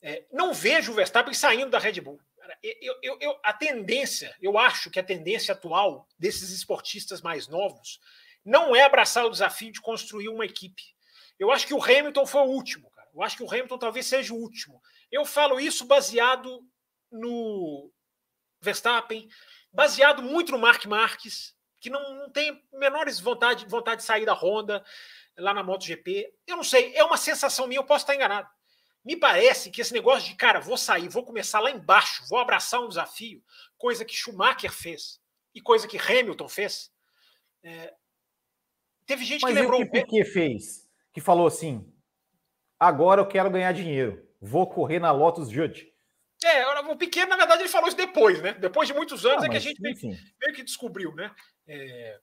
É, não vejo o Verstappen saindo da Red Bull. Eu, eu, eu, a tendência, eu acho que a tendência atual desses esportistas mais novos não é abraçar o desafio de construir uma equipe. Eu acho que o Hamilton foi o último, cara. Eu acho que o Hamilton talvez seja o último. Eu falo isso baseado no, Verstappen, baseado muito no Mark Marques, que não, não tem menores vontade, vontade de sair da Honda lá na MotoGP. Eu não sei, é uma sensação minha, eu posso estar enganado. Me parece que esse negócio de, cara, vou sair, vou começar lá embaixo, vou abraçar um desafio, coisa que Schumacher fez e coisa que Hamilton fez. É... Teve gente Mas que lembrou. o que Piquet fez? Que falou assim: agora eu quero ganhar dinheiro, vou correr na Lotus Judge. É, o Pequeno, na verdade, ele falou isso depois, né? Depois de muitos anos ah, é que a gente meio, meio, que descobriu, né? É,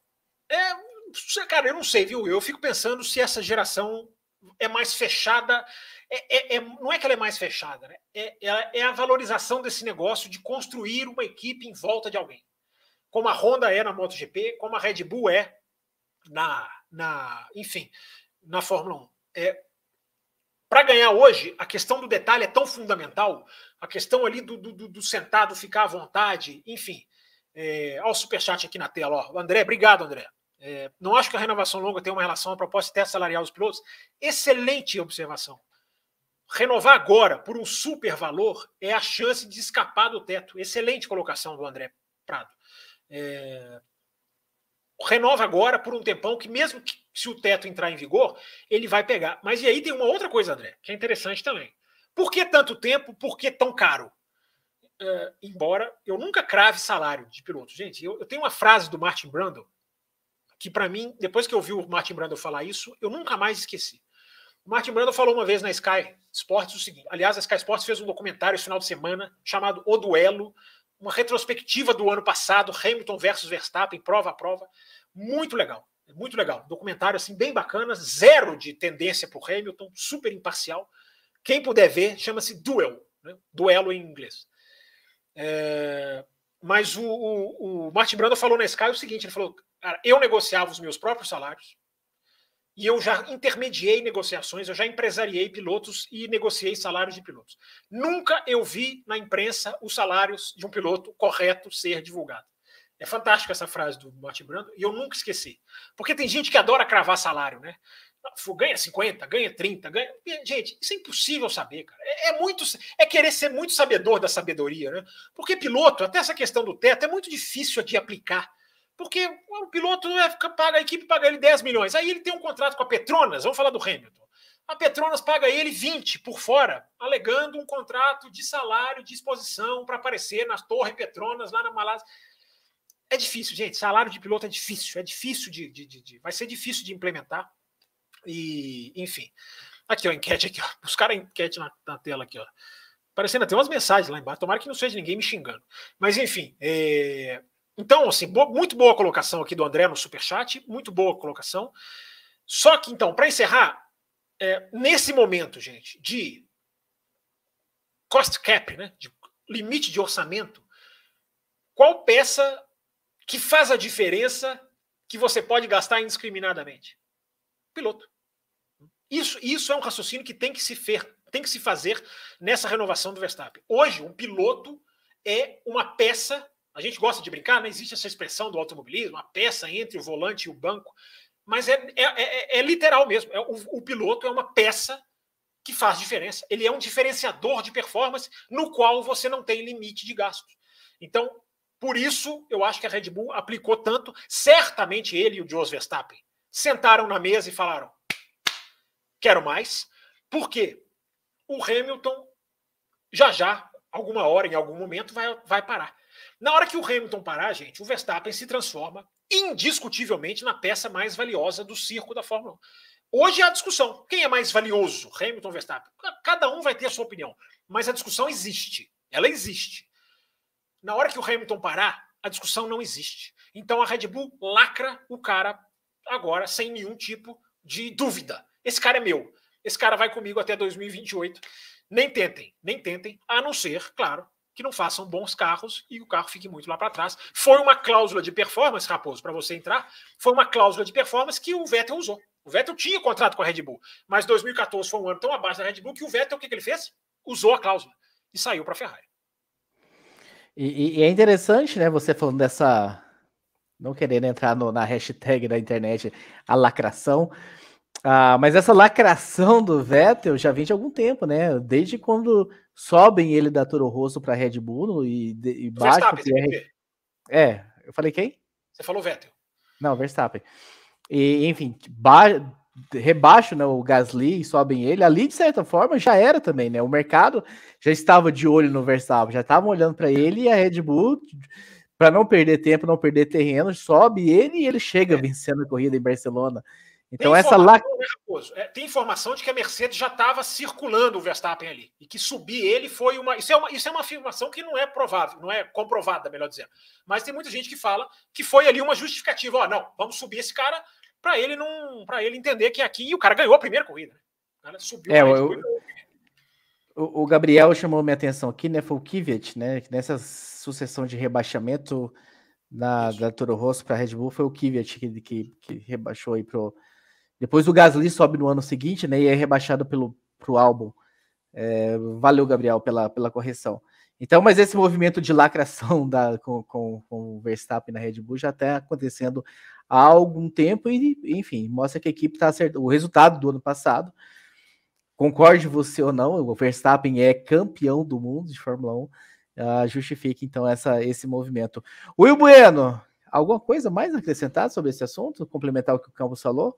é, cara, eu não sei, viu? Eu fico pensando se essa geração é mais fechada. É, é, é não é que ela é mais fechada, né? É, é, é, a valorização desse negócio de construir uma equipe em volta de alguém. Como a Honda é na MotoGP, como a Red Bull é na, na enfim, na Fórmula 1. É, para ganhar hoje, a questão do detalhe é tão fundamental, a questão ali do, do, do sentado ficar à vontade, enfim. É, olha o superchat aqui na tela. Ó. André, obrigado, André. É, não acho que a renovação longa tenha uma relação à proposta de teto salarial dos pilotos. Excelente observação. Renovar agora por um super valor é a chance de escapar do teto. Excelente colocação do André Prado. É, renova agora por um tempão que, mesmo que se o teto entrar em vigor, ele vai pegar. Mas e aí tem uma outra coisa, André, que é interessante também. Por que tanto tempo? Por que tão caro? É, embora eu nunca crave salário de piloto. Gente, eu, eu tenho uma frase do Martin Brundle que, para mim, depois que eu ouvi o Martin Brundle falar isso, eu nunca mais esqueci. O Martin Brundle falou uma vez na Sky Sports o seguinte: aliás, a Sky Sports fez um documentário esse final de semana chamado O Duelo, uma retrospectiva do ano passado, Hamilton versus Verstappen, prova a prova. Muito legal, muito legal. Documentário assim bem bacana, zero de tendência para o Hamilton, super imparcial. Quem puder ver, chama-se Duel, né? duelo em inglês. É... Mas o, o, o Martin Brando falou na Sky o seguinte: ele falou, cara, eu negociava os meus próprios salários, e eu já intermediei negociações, eu já empresariei pilotos e negociei salários de pilotos. Nunca eu vi na imprensa os salários de um piloto correto ser divulgado. É fantástico essa frase do Martin Brando e eu nunca esqueci. Porque tem gente que adora cravar salário, né? Ganha 50, ganha 30, ganha. Gente, isso é impossível saber, cara. É, é, muito. É querer ser muito sabedor da sabedoria, né? Porque piloto, até essa questão do teto, é muito difícil de aplicar. Porque o piloto é, paga, a equipe paga ele 10 milhões. Aí ele tem um contrato com a Petronas, vamos falar do Hamilton. A Petronas paga ele 20 por fora, alegando um contrato de salário de exposição para aparecer na Torre Petronas, lá na Malásia. É difícil, gente. Salário de piloto é difícil, é difícil de, de, de, de. vai ser difícil de implementar. E, enfim. Aqui, ó, enquete aqui, ó. Buscar a enquete na, na tela aqui, ó. Parecendo até umas mensagens lá embaixo. Tomara que não seja ninguém me xingando. Mas, enfim, é, então, assim, bo muito boa colocação aqui do André no Superchat, muito boa colocação. Só que, então, para encerrar, é, nesse momento, gente, de cost cap, né, de limite de orçamento, qual peça que faz a diferença que você pode gastar indiscriminadamente? Piloto. Isso, isso é um raciocínio que tem que se fer, tem que se fazer nessa renovação do Verstappen. Hoje, um piloto é uma peça a gente gosta de brincar, não né? existe essa expressão do automobilismo, a peça entre o volante e o banco, mas é, é, é, é literal mesmo. É, o, o piloto é uma peça que faz diferença. Ele é um diferenciador de performance no qual você não tem limite de gastos. Então, por isso, eu acho que a Red Bull aplicou tanto. Certamente ele e o Jos Verstappen sentaram na mesa e falaram: quero mais. Por quê? O Hamilton já já, alguma hora, em algum momento, vai, vai parar. Na hora que o Hamilton parar, gente, o Verstappen se transforma indiscutivelmente na peça mais valiosa do circo da Fórmula 1. Hoje é a discussão. Quem é mais valioso? Hamilton ou Verstappen? Cada um vai ter a sua opinião. Mas a discussão existe. Ela existe. Na hora que o Hamilton parar, a discussão não existe. Então a Red Bull lacra o cara agora sem nenhum tipo de dúvida. Esse cara é meu. Esse cara vai comigo até 2028. Nem tentem, nem tentem, a não ser, claro, que não façam bons carros e o carro fique muito lá para trás. Foi uma cláusula de performance, Raposo, para você entrar, foi uma cláusula de performance que o Vettel usou. O Vettel tinha contrato com a Red Bull, mas 2014 foi um ano tão abaixo da Red Bull que o Vettel, o que, que ele fez? Usou a cláusula e saiu para a Ferrari. E, e, é interessante, né, você falando dessa. Não querendo entrar no, na hashtag da internet, a lacração, ah, mas essa lacração do Vettel já vem de algum tempo, né? Desde quando sobem ele da Toro Rosso para Red Bull e, e baixam. É, é, eu falei quem? Você falou Vettel. Não, Verstappen. E, enfim, ba... rebaixo né, o Gasly e sobem ele. Ali, de certa forma, já era também, né? O mercado já estava de olho no Verstappen, já estavam olhando para ele e a Red Bull, para não perder tempo, não perder terreno, sobe ele e ele chega é. vencendo a corrida em Barcelona. Então tem essa lá. Né, é, tem informação de que a Mercedes já estava circulando o Verstappen ali. E que subir ele foi uma. Isso é uma, isso é uma afirmação que não é provável, não é comprovada, melhor dizendo. Mas tem muita gente que fala que foi ali uma justificativa. Ó, não, vamos subir esse cara para ele não. para ele entender que aqui. E o cara ganhou a primeira corrida. Né? Subiu. É, eu, o, o, Gabriel chamou minha atenção aqui, né? Foi o Kvyat, né? Nessa sucessão de rebaixamento na, da Toro Rosso para Red Bull, foi o Kvyat que, que, que rebaixou aí pro depois o Gasly sobe no ano seguinte, né? E é rebaixado pelo pro álbum. É, valeu, Gabriel, pela, pela correção. Então, mas esse movimento de lacração da, com, com, com o Verstappen na Red Bull já está acontecendo há algum tempo e, enfim, mostra que a equipe está acertando. O resultado do ano passado, concorde você ou não, o Verstappen é campeão do mundo de Fórmula 1, uh, ah, justifica então essa, esse movimento. Will Bueno, alguma coisa mais acrescentar sobre esse assunto? Complementar o que o Campos falou?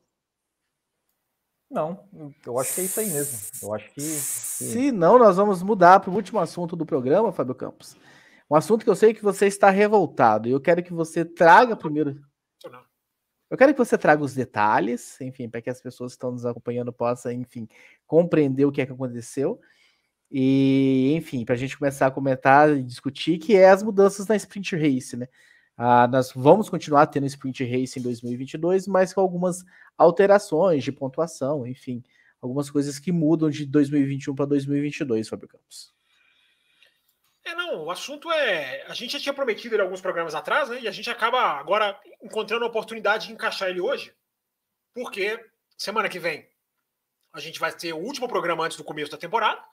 Não, eu acho que é isso aí mesmo. Eu acho que. que... Se não, nós vamos mudar para o último assunto do programa, Fábio Campos. Um assunto que eu sei que você está revoltado. E eu quero que você traga primeiro. Eu quero que você traga os detalhes, enfim, para que as pessoas que estão nos acompanhando possam, enfim, compreender o que é que aconteceu. E, enfim, para a gente começar a comentar e discutir, que é as mudanças na Sprint Race, né? Ah, nós vamos continuar tendo Sprint Race em 2022, mas com algumas alterações de pontuação, enfim, algumas coisas que mudam de 2021 para 2022, Fábio Campos. É, não, o assunto é. A gente já tinha prometido ele alguns programas atrás, né? E a gente acaba agora encontrando a oportunidade de encaixar ele hoje, porque semana que vem a gente vai ter o último programa antes do começo da temporada,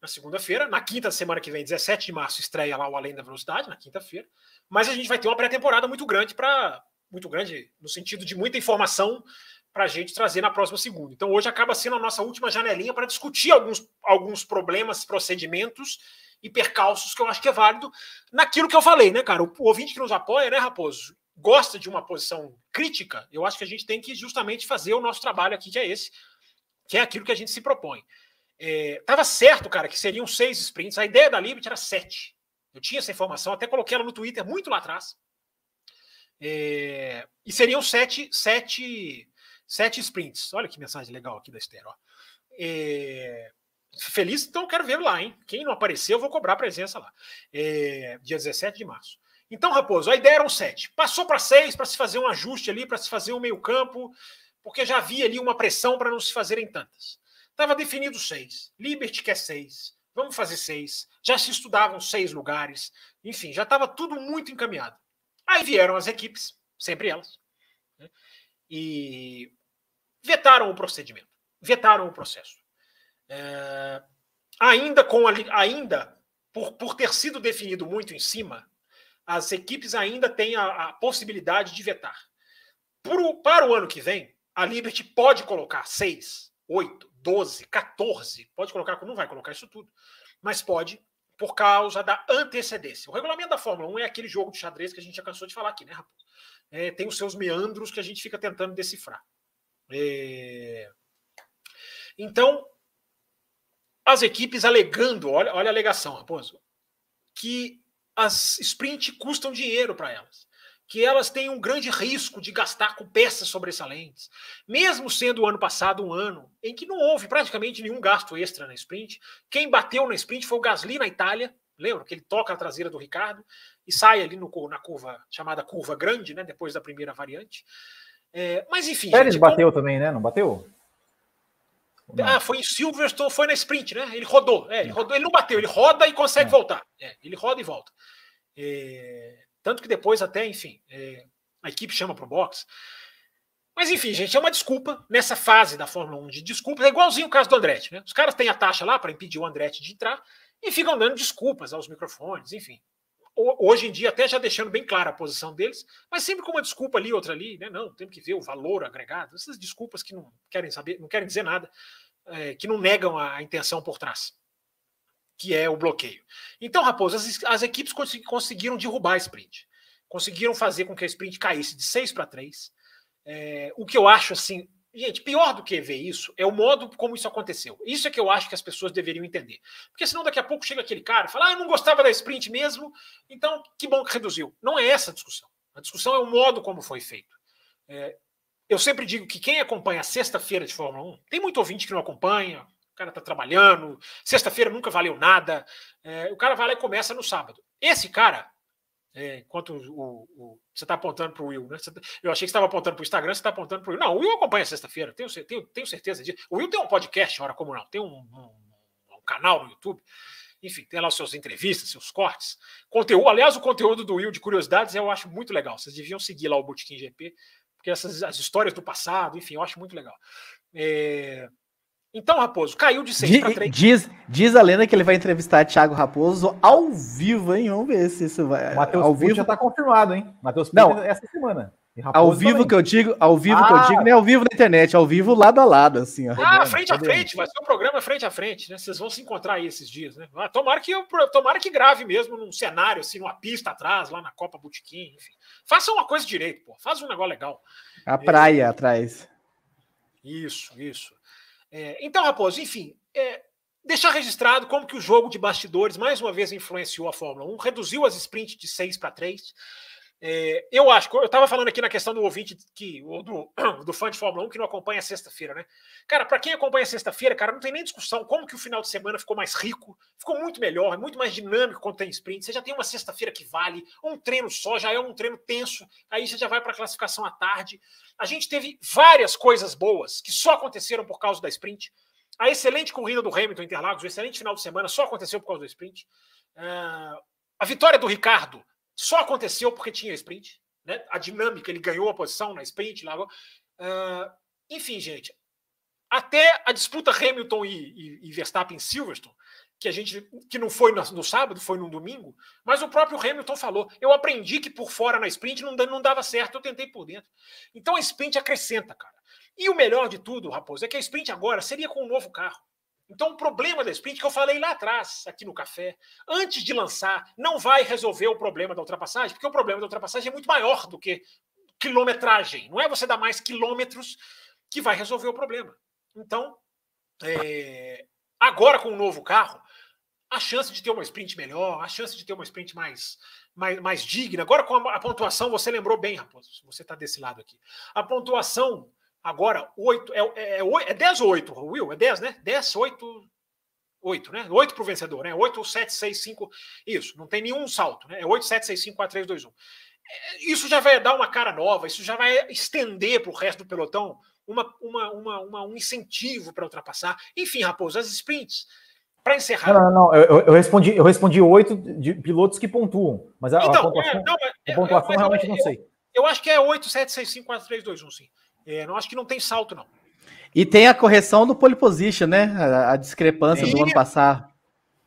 na segunda-feira. Na quinta semana que vem, 17 de março, estreia lá o Além da Velocidade, na quinta-feira. Mas a gente vai ter uma pré-temporada muito grande para. Muito grande, no sentido de muita informação para a gente trazer na próxima segunda. Então, hoje acaba sendo a nossa última janelinha para discutir alguns, alguns problemas, procedimentos e percalços que eu acho que é válido naquilo que eu falei, né, cara? O, o ouvinte que nos apoia, né, Raposo, gosta de uma posição crítica, eu acho que a gente tem que justamente fazer o nosso trabalho aqui, que é esse, que é aquilo que a gente se propõe. É, tava certo, cara, que seriam seis sprints. A ideia da Liberty era sete. Eu tinha essa informação, até coloquei ela no Twitter muito lá atrás. É, e seriam sete, sete, sete sprints. Olha que mensagem legal aqui da Esther. É, feliz, então quero ver lá, hein? Quem não apareceu, eu vou cobrar presença lá. É, dia 17 de março. Então, Raposo, a ideia eram sete. Passou para seis para se fazer um ajuste ali, para se fazer um meio-campo, porque já havia ali uma pressão para não se fazerem tantas. Estava definido seis. Liberty quer seis. Vamos fazer seis. Já se estudavam seis lugares. Enfim, já estava tudo muito encaminhado. Aí vieram as equipes, sempre elas, né, e vetaram o procedimento, vetaram o processo. É, ainda com a, ainda por, por ter sido definido muito em cima, as equipes ainda têm a, a possibilidade de vetar. Por, para o ano que vem, a Liberty pode colocar seis, oito, 12, 14, pode colocar, não vai colocar isso tudo, mas pode, por causa da antecedência. O regulamento da Fórmula 1 é aquele jogo de xadrez que a gente já cansou de falar aqui, né, rapaz? É, tem os seus meandros que a gente fica tentando decifrar. É... Então, as equipes alegando, olha, olha a alegação, Raposo, que as sprint custam dinheiro para elas que elas têm um grande risco de gastar com peças sobressalentes, mesmo sendo o ano passado um ano em que não houve praticamente nenhum gasto extra na sprint. Quem bateu na sprint foi o Gasly na Itália, lembra que ele toca a traseira do Ricardo e sai ali no, na curva chamada curva grande, né, depois da primeira variante. É, mas enfim. Pérez gente, bateu como... também, né? Não bateu? Não. Ah, foi em Silverstone, foi na sprint, né? Ele rodou, é, ele rodou, ele não bateu, ele roda e consegue é. voltar. É, ele roda e volta. É, tanto que depois, até, enfim, é, a equipe chama para o box. Mas, enfim, gente, é uma desculpa nessa fase da Fórmula 1 de desculpas. É igualzinho o caso do Andretti, né? Os caras têm a taxa lá para impedir o Andretti de entrar e ficam dando desculpas aos microfones, enfim. Hoje em dia, até já deixando bem clara a posição deles, mas sempre com uma desculpa ali, outra ali, né? Não, tem que ver o valor agregado. Essas desculpas que não querem saber, não querem dizer nada, é, que não negam a intenção por trás que é o bloqueio. Então, Raposo, as, as equipes conseguiram derrubar a sprint. Conseguiram fazer com que a sprint caísse de 6 para 3. É, o que eu acho assim. Gente, pior do que ver isso é o modo como isso aconteceu. Isso é que eu acho que as pessoas deveriam entender. Porque senão daqui a pouco chega aquele cara e fala: ah, eu não gostava da sprint mesmo, então que bom que reduziu. Não é essa a discussão. A discussão é o modo como foi feito. É, eu sempre digo que quem acompanha a sexta-feira de Fórmula 1, tem muito ouvinte que não acompanha, cara tá trabalhando, sexta-feira nunca valeu nada. É, o cara vai lá e começa no sábado. Esse cara, é, enquanto o, o, você está apontando para o Will, né? Tá, eu achei que estava apontando para o Instagram, você está apontando para o Will. Não, o Will acompanha sexta-feira, tenho, tenho, tenho certeza disso. O Will tem um podcast, hora como não, tem um, um, um canal no YouTube. Enfim, tem lá seus entrevistas, seus cortes. Conteúdo, aliás, o conteúdo do Will de curiosidades eu acho muito legal. Vocês deviam seguir lá o Botequim GP, porque essas as histórias do passado, enfim, eu acho muito legal. É, então, Raposo, caiu de 6 para 3. Diz, diz a lenda que ele vai entrevistar Thiago Raposo ao vivo, hein? Vamos ver se isso vai. Matheus ao vivo já tá confirmado, hein? Matheus Não, essa semana. Ao vivo também. que eu digo, ao vivo ah. que eu digo, não é ao vivo na internet, é ao vivo lado a lado, assim, ó. Ah, frente a frente, vai ser um programa frente a frente, né? Vocês vão se encontrar aí esses dias, né? Ah, tomara que eu, tomara que grave mesmo num cenário, assim, numa pista atrás, lá na Copa Botequim, enfim. Faça uma coisa direito, pô. Faz um negócio legal. A praia é... atrás. Isso, isso. É, então, Raposo, enfim, é, deixar registrado como que o jogo de bastidores mais uma vez influenciou a Fórmula 1, reduziu as sprints de 6 para 3. É, eu acho, eu estava falando aqui na questão do ouvinte que, ou do, do fã de Fórmula 1 que não acompanha sexta-feira, né? Cara, para quem acompanha sexta-feira, cara, não tem nem discussão como que o final de semana ficou mais rico, ficou muito melhor, é muito mais dinâmico quando tem sprint. Você já tem uma sexta-feira que vale, um treino só já é um treino tenso, aí você já vai para classificação à tarde. A gente teve várias coisas boas que só aconteceram por causa da sprint. A excelente corrida do Hamilton Interlagos, o excelente final de semana só aconteceu por causa do sprint. Uh, a vitória do Ricardo só aconteceu porque tinha sprint. Né? A dinâmica, ele ganhou a posição na sprint. Lá, uh, enfim, gente, até a disputa Hamilton e, e, e, Verstappen em Silverstone, que a gente que não foi no, no, sábado, foi no domingo, mas o próprio Hamilton falou: eu aprendi que por fora na sprint não, não dava certo, eu tentei por dentro. Então a sprint acrescenta, cara. E o melhor de tudo, Raposo, é que a sprint agora seria com um novo carro. Então, o problema da sprint, que eu falei lá atrás, aqui no café, antes de lançar, não vai resolver o problema da ultrapassagem, porque o problema da ultrapassagem é muito maior do que quilometragem. Não é você dar mais quilômetros que vai resolver o problema. Então, é, agora com o um novo carro, a chance de ter uma sprint melhor, a chance de ter uma sprint mais, mais, mais digna. Agora com a, a pontuação, você lembrou bem, Raposo, você está desse lado aqui. A pontuação Agora, 8, é, é, é, é 10 ou 8, Will? É 10, né? 10, 8, 8, né? 8 para o vencedor, né? 8, 7, 6, 5. Isso, não tem nenhum salto, né? É 8, 7, 6, 5, 4, 3, 2, 1. Isso já vai dar uma cara nova, isso já vai estender para o resto do pelotão uma, uma, uma, uma um incentivo para ultrapassar. Enfim, Raposo, as sprints. Para encerrar. Não, não, não. Eu, eu, respondi, eu respondi oito de pilotos que pontuam, mas a, então, a pontuação, é, não, a pontuação eu, realmente eu, não sei. Eu acho que é 8, 7, 6, 5, 4, 3, 2, 1, sim. É, não acho que não tem salto, não. E tem a correção do pole position, né? A, a discrepância e... do ano passado.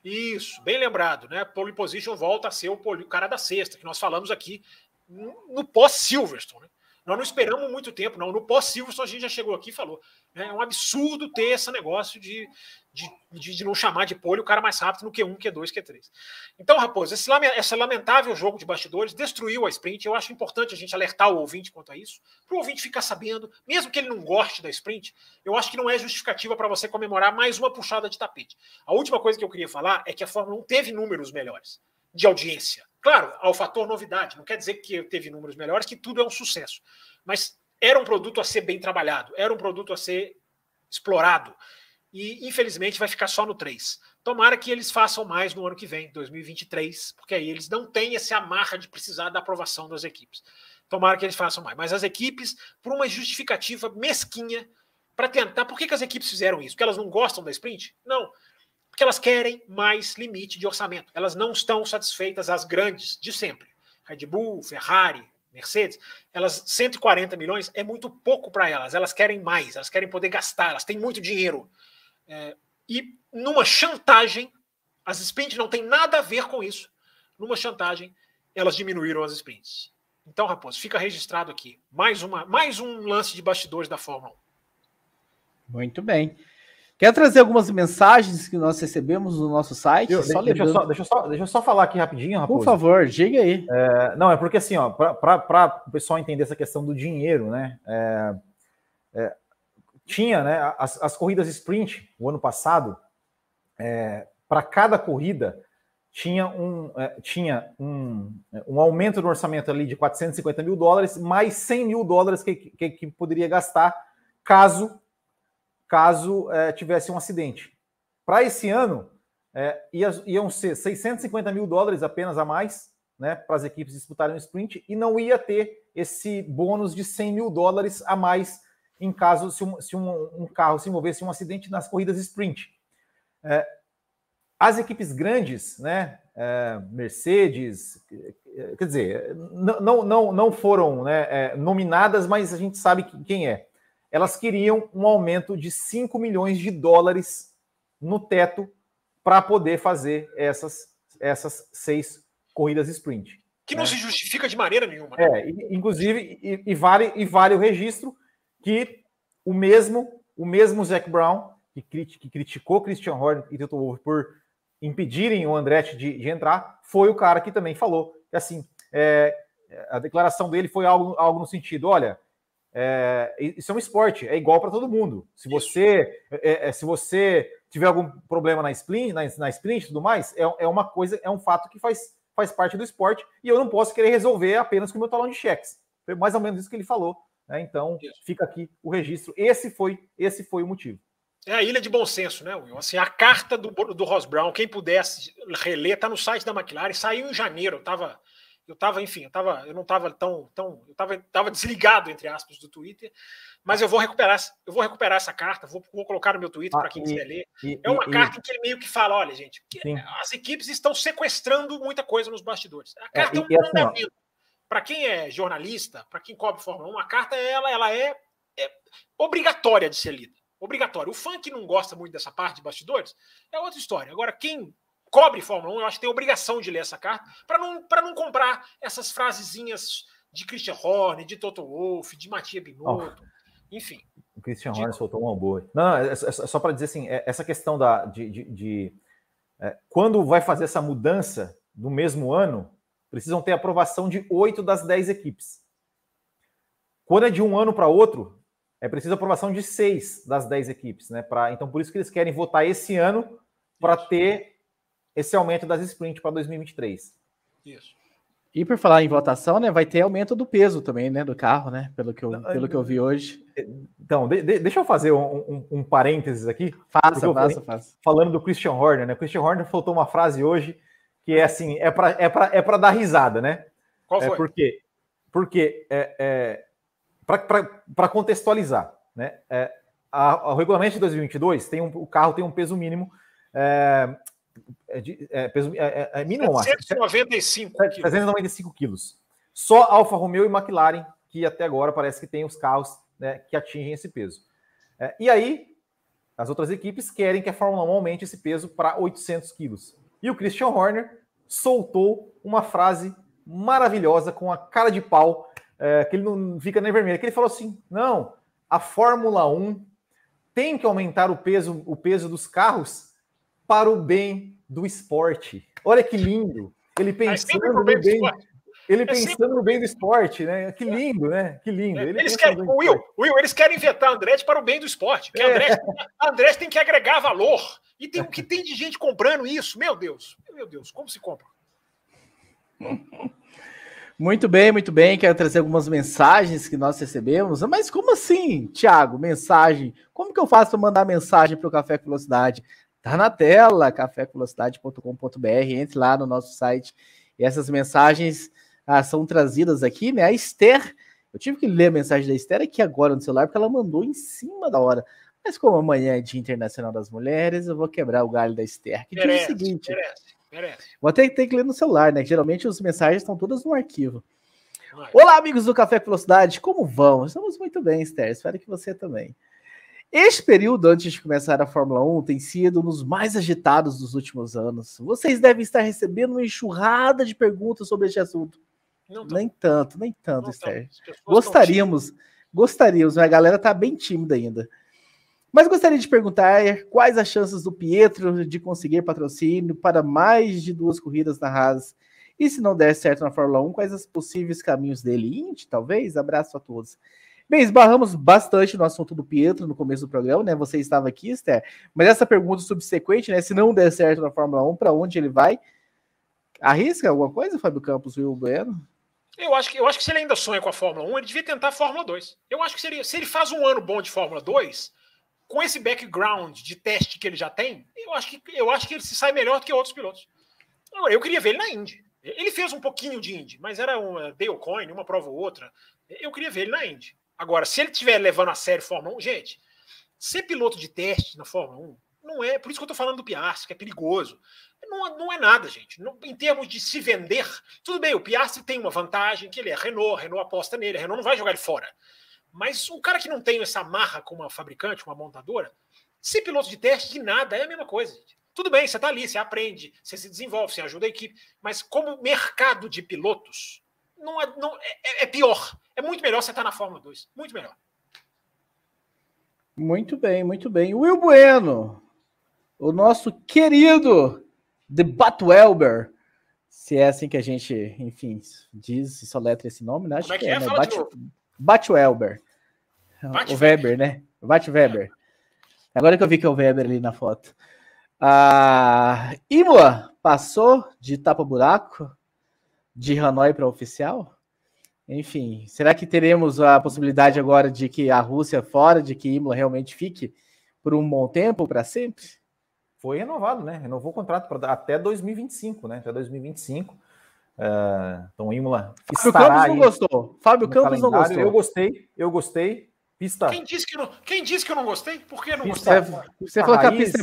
Isso, bem lembrado, né? Pole position volta a ser o, pole, o cara da sexta, que nós falamos aqui no pós-Silverstone. Né? Nós não esperamos muito tempo, não. No pós-Silverstone a gente já chegou aqui e falou. É um absurdo ter esse negócio de, de, de, de, não chamar de pole o cara mais rápido no Q1, Q2, Q3. Então, Raposo, esse, esse lamentável jogo de bastidores destruiu a sprint. Eu acho importante a gente alertar o ouvinte quanto a isso, para o ouvinte ficar sabendo, mesmo que ele não goste da sprint, eu acho que não é justificativa para você comemorar mais uma puxada de tapete. A última coisa que eu queria falar é que a Fórmula 1 teve números melhores de audiência. Claro, ao fator novidade, não quer dizer que teve números melhores, que tudo é um sucesso. Mas era um produto a ser bem trabalhado, era um produto a ser explorado. E, infelizmente, vai ficar só no 3. Tomara que eles façam mais no ano que vem, 2023, porque aí eles não têm essa amarra de precisar da aprovação das equipes. Tomara que eles façam mais. Mas as equipes, por uma justificativa mesquinha, para tentar. Por que, que as equipes fizeram isso? Porque elas não gostam da sprint? Não porque elas querem mais limite de orçamento. Elas não estão satisfeitas as grandes de sempre. Red Bull, Ferrari, Mercedes, elas 140 milhões é muito pouco para elas. Elas querem mais, elas querem poder gastar, elas têm muito dinheiro. É, e numa chantagem, as sprints não tem nada a ver com isso. Numa chantagem, elas diminuíram as sprints. Então, Raposo, fica registrado aqui. Mais, uma, mais um lance de bastidores da Fórmula 1. Muito bem. Quer trazer algumas mensagens que nós recebemos no nosso site? Eu, só deixa, eu só, deixa, eu só, deixa eu só falar aqui rapidinho, Raposo. Por favor, diga aí. É, não, é porque assim, ó, para o pessoal entender essa questão do dinheiro, né? É, é, tinha, né? As, as, corridas sprint, o ano passado, é, para cada corrida, tinha um, é, tinha um, um aumento no orçamento ali de 450 mil dólares, mais 100 mil dólares que, que, que poderia gastar caso caso é, tivesse um acidente. Para esse ano, é, iam ser 650 mil dólares apenas a mais, né, para as equipes disputarem o sprint, e não ia ter esse bônus de 100 mil dólares a mais em caso se um, se um, um carro se envolvesse em um acidente nas corridas sprint. É, as equipes grandes, né, é, Mercedes, quer dizer, não, não, não foram né, é, nominadas, mas a gente sabe quem é elas queriam um aumento de 5 milhões de dólares no teto para poder fazer essas, essas seis corridas sprint. Que não né? se justifica de maneira nenhuma. Né? É, inclusive, e, e, vale, e vale o registro que o mesmo, o mesmo Zac Brown, que, que criticou Christian Horner e Toto Wolff por impedirem o Andretti de, de, entrar, foi o cara que também falou que assim, é, a declaração dele foi algo, algo no sentido: olha, é, isso é um esporte, é igual para todo mundo. Se você, é, é, se você tiver algum problema na sprint, na, na e tudo mais, é, é uma coisa, é um fato que faz, faz parte do esporte e eu não posso querer resolver apenas com o meu talão de cheques. Foi mais ou menos isso que ele falou. Né? Então, fica aqui o registro. Esse foi, esse foi o motivo. É a ilha de bom senso, né, Will? Assim, a carta do, do Ross Brown, quem pudesse reler, está no site da McLaren, saiu em janeiro, eu estava eu estava, enfim, eu, tava, eu não estava tão, tão, eu estava tava desligado entre aspas do Twitter, mas eu vou recuperar, eu vou recuperar essa carta, vou, vou colocar no meu Twitter ah, para quem e, quiser ler. E, é uma e, carta que ele meio que fala, olha, gente, as equipes estão sequestrando muita coisa nos bastidores. A é, carta é, é um mandamento. Assim, para quem é jornalista, para quem cobre Fórmula 1, a carta ela, ela é, é obrigatória de ser lida. Obrigatória. O fã que não gosta muito dessa parte de bastidores é outra história. Agora, quem cobre Fórmula 1, eu acho que tem obrigação de ler essa carta para não, não comprar essas frasezinhas de Christian Horner, de Toto Wolff, de Matia Binotto, oh, enfim. O Christian Horner soltou uma boa. Não, é, é, é só para dizer assim, é, essa questão da, de, de, de é, quando vai fazer essa mudança no mesmo ano, precisam ter aprovação de oito das dez equipes. Quando é de um ano para outro, é preciso aprovação de seis das dez equipes, né? Pra, então, por isso que eles querem votar esse ano para ter esse aumento das sprints para 2023. Isso. E por falar em votação, né, vai ter aumento do peso também, né, do carro, né, pelo que eu, pelo que eu vi hoje. Então, de, de, deixa eu fazer um, um, um parênteses aqui. Faça, faça, faça. Falando do Christian Horner, né, o Christian Horner faltou uma frase hoje que é assim, é para é é dar risada, né? Qual é foi? É porque, porque é, é para contextualizar, né, é, a, o regulamento de 2022 tem um, o carro tem um peso mínimo é, é, de, é, peso, é, é, é mínimo, 395 quilos. 395 quilos. Só Alfa Romeo e McLaren, que até agora parece que tem os carros né, que atingem esse peso. É, e aí, as outras equipes querem que a Fórmula 1 aumente esse peso para 800 quilos. E o Christian Horner soltou uma frase maravilhosa com a cara de pau é, que ele não fica nem vermelho. Que ele falou assim: não, a Fórmula 1 tem que aumentar o peso, o peso dos carros para o bem do esporte. Olha que lindo. Ele pensando no bem, ele é pensando no bem do esporte, né? Que lindo, né? Que lindo. Ele eles querem, Will, Will, eles querem inventar Andretti para o bem do esporte. Que é. Andretti, Andretti tem que agregar valor. E tem o que tem de gente comprando isso. Meu Deus, meu Deus, como se compra? Muito bem, muito bem. Quero trazer algumas mensagens que nós recebemos. Mas como assim, Thiago? Mensagem? Como que eu faço para mandar mensagem para o Café com Velocidade? Tá na tela, cafévelocidade.com.br. Entre lá no nosso site. E essas mensagens ah, são trazidas aqui, né? A Esther, eu tive que ler a mensagem da Esther aqui agora no celular, porque ela mandou em cima da hora. Mas como amanhã é Dia Internacional das Mulheres, eu vou quebrar o galho da Esther. Que merece, diz o seguinte. Merece. Merece. Vou até ter que ler no celular, né? Geralmente as mensagens estão todas no arquivo. Olá, amigos do Café com Velocidade, como vão? Estamos muito bem, Esther. Espero que você também. Este período antes de começar a Fórmula 1 tem sido um dos mais agitados dos últimos anos. Vocês devem estar recebendo uma enxurrada de perguntas sobre este assunto. Não nem tanto, nem tanto, não Esther. Gostaríamos, gostaríamos, mas a galera tá bem tímida ainda. Mas gostaria de perguntar quais as chances do Pietro de conseguir patrocínio para mais de duas corridas na Haas. E se não der certo na Fórmula 1, quais os possíveis caminhos dele? Indy, talvez? Abraço a todos. Bem, esbarramos bastante no assunto do Pietro no começo do programa, né? Você estava aqui, Esther. Mas essa pergunta subsequente, né? Se não der certo na Fórmula 1, para onde ele vai? Arrisca alguma coisa, Fábio Campos, Will Bueno? Eu acho, que, eu acho que se ele ainda sonha com a Fórmula 1, ele devia tentar a Fórmula 2. Eu acho que seria, se ele faz um ano bom de Fórmula 2, com esse background de teste que ele já tem, eu acho que, eu acho que ele se sai melhor do que outros pilotos. Eu queria ver ele na Indy. Ele fez um pouquinho de Indy, mas era uma Dale Coin, uma prova ou outra. Eu queria ver ele na Indy. Agora, se ele estiver levando a sério Fórmula 1, gente, ser piloto de teste na Fórmula 1 não é. Por isso que eu estou falando do Piastri, que é perigoso. Não, não é nada, gente. Não, em termos de se vender, tudo bem, o Piastri tem uma vantagem, que ele é Renault, Renault aposta nele, Renault não vai jogar ele fora. Mas um cara que não tem essa marra com uma fabricante, uma montadora, ser piloto de teste de nada é a mesma coisa. Gente. Tudo bem, você está ali, você aprende, você se desenvolve, você ajuda a equipe, mas como mercado de pilotos, não é, não, é, é pior. É muito melhor você estar na Fórmula 2. Muito melhor. Muito bem, muito bem. Will Bueno, o nosso querido The Batwelber, se é assim que a gente, enfim, diz, só letra esse nome, né? Acho Como é que, que é, é, né? Bat, Batwelber. o Weber, né? Bat Weber. Agora que eu vi que é o Weber ali na foto. A Imola passou de tapa-buraco de Hanoi para oficial? Enfim, será que teremos a possibilidade agora de que a Rússia fora, de que Imola realmente fique por um bom tempo, para sempre? Foi renovado, né? Renovou o contrato pra, até 2025, né? Até 2025. Uh, então, Imola. Fábio Campos não gostou. Fábio Campos não gostou. Eu gostei, eu gostei. Pista. Quem disse que, não, quem disse que eu não gostei? Por que não pista, gostei? Você, você falou que a pista,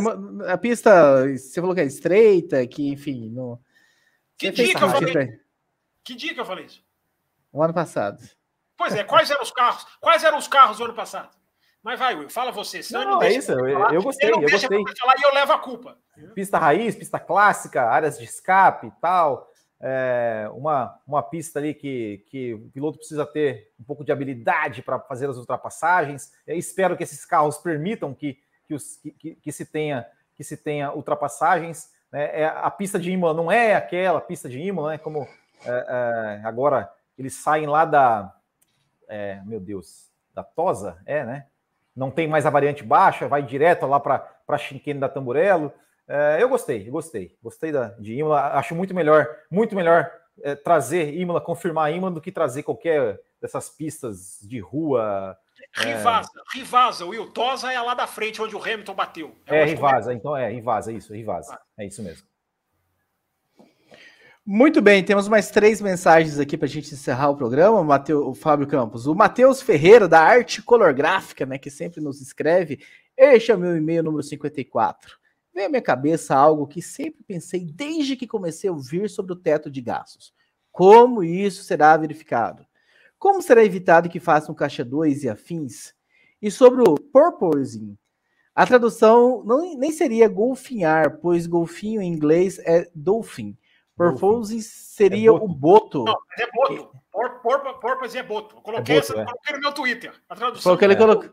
é a pista, você falou que é estreita, que enfim. Não... Que dia que eu falei? Que dia que eu falei isso? O ano passado. Pois é, quais eram os carros? Quais eram os carros do ano passado? Mas vai, Will, fala você. Não, não, não é isso, eu, eu, gostei, eu gostei. Falar e eu levo a culpa. Pista raiz, pista clássica, áreas de escape e tal é, uma, uma pista ali que, que o piloto precisa ter um pouco de habilidade para fazer as ultrapassagens. Eu espero que esses carros permitam que, que, os, que, que se, tenha, que se tenha ultrapassagens. Né? É, a pista de Imola não é aquela pista de Imola, né? como é, é, agora eles saem lá da. É, meu Deus, da Tosa, é, né? Não tem mais a variante baixa, vai direto lá para Chinquene da Tamburello. É, eu gostei, eu gostei. Gostei da, de Imola. Acho muito melhor, muito melhor é, trazer Imola, confirmar Imola, do que trazer qualquer dessas pistas de rua. É. Rivasa, é... Rivasa, o Will Tosa é lá da frente onde o Hamilton bateu. é, Rivasa, então é, Rivasa, isso, Rivasa. É isso mesmo. Muito bem, temos mais três mensagens aqui para a gente encerrar o programa, Mateus, o Fábio Campos. O Matheus Ferreira, da Arte Color Gráfica, né, que sempre nos escreve, este é o meu e-mail número 54 veio à minha cabeça algo que sempre pensei desde que comecei a ouvir sobre o teto de gastos. Como isso será verificado? Como será evitado que façam caixa 2 e afins? E sobre o purposing, a tradução não, nem seria golfinhar, pois golfinho em inglês é dolphin, Porpoise seria é o Boto. Não, é Boto. Por, por, porpoise é Boto. Eu coloquei, é boto, essa, é. coloquei no meu Twitter. A tradução. Foi o que ele colocou.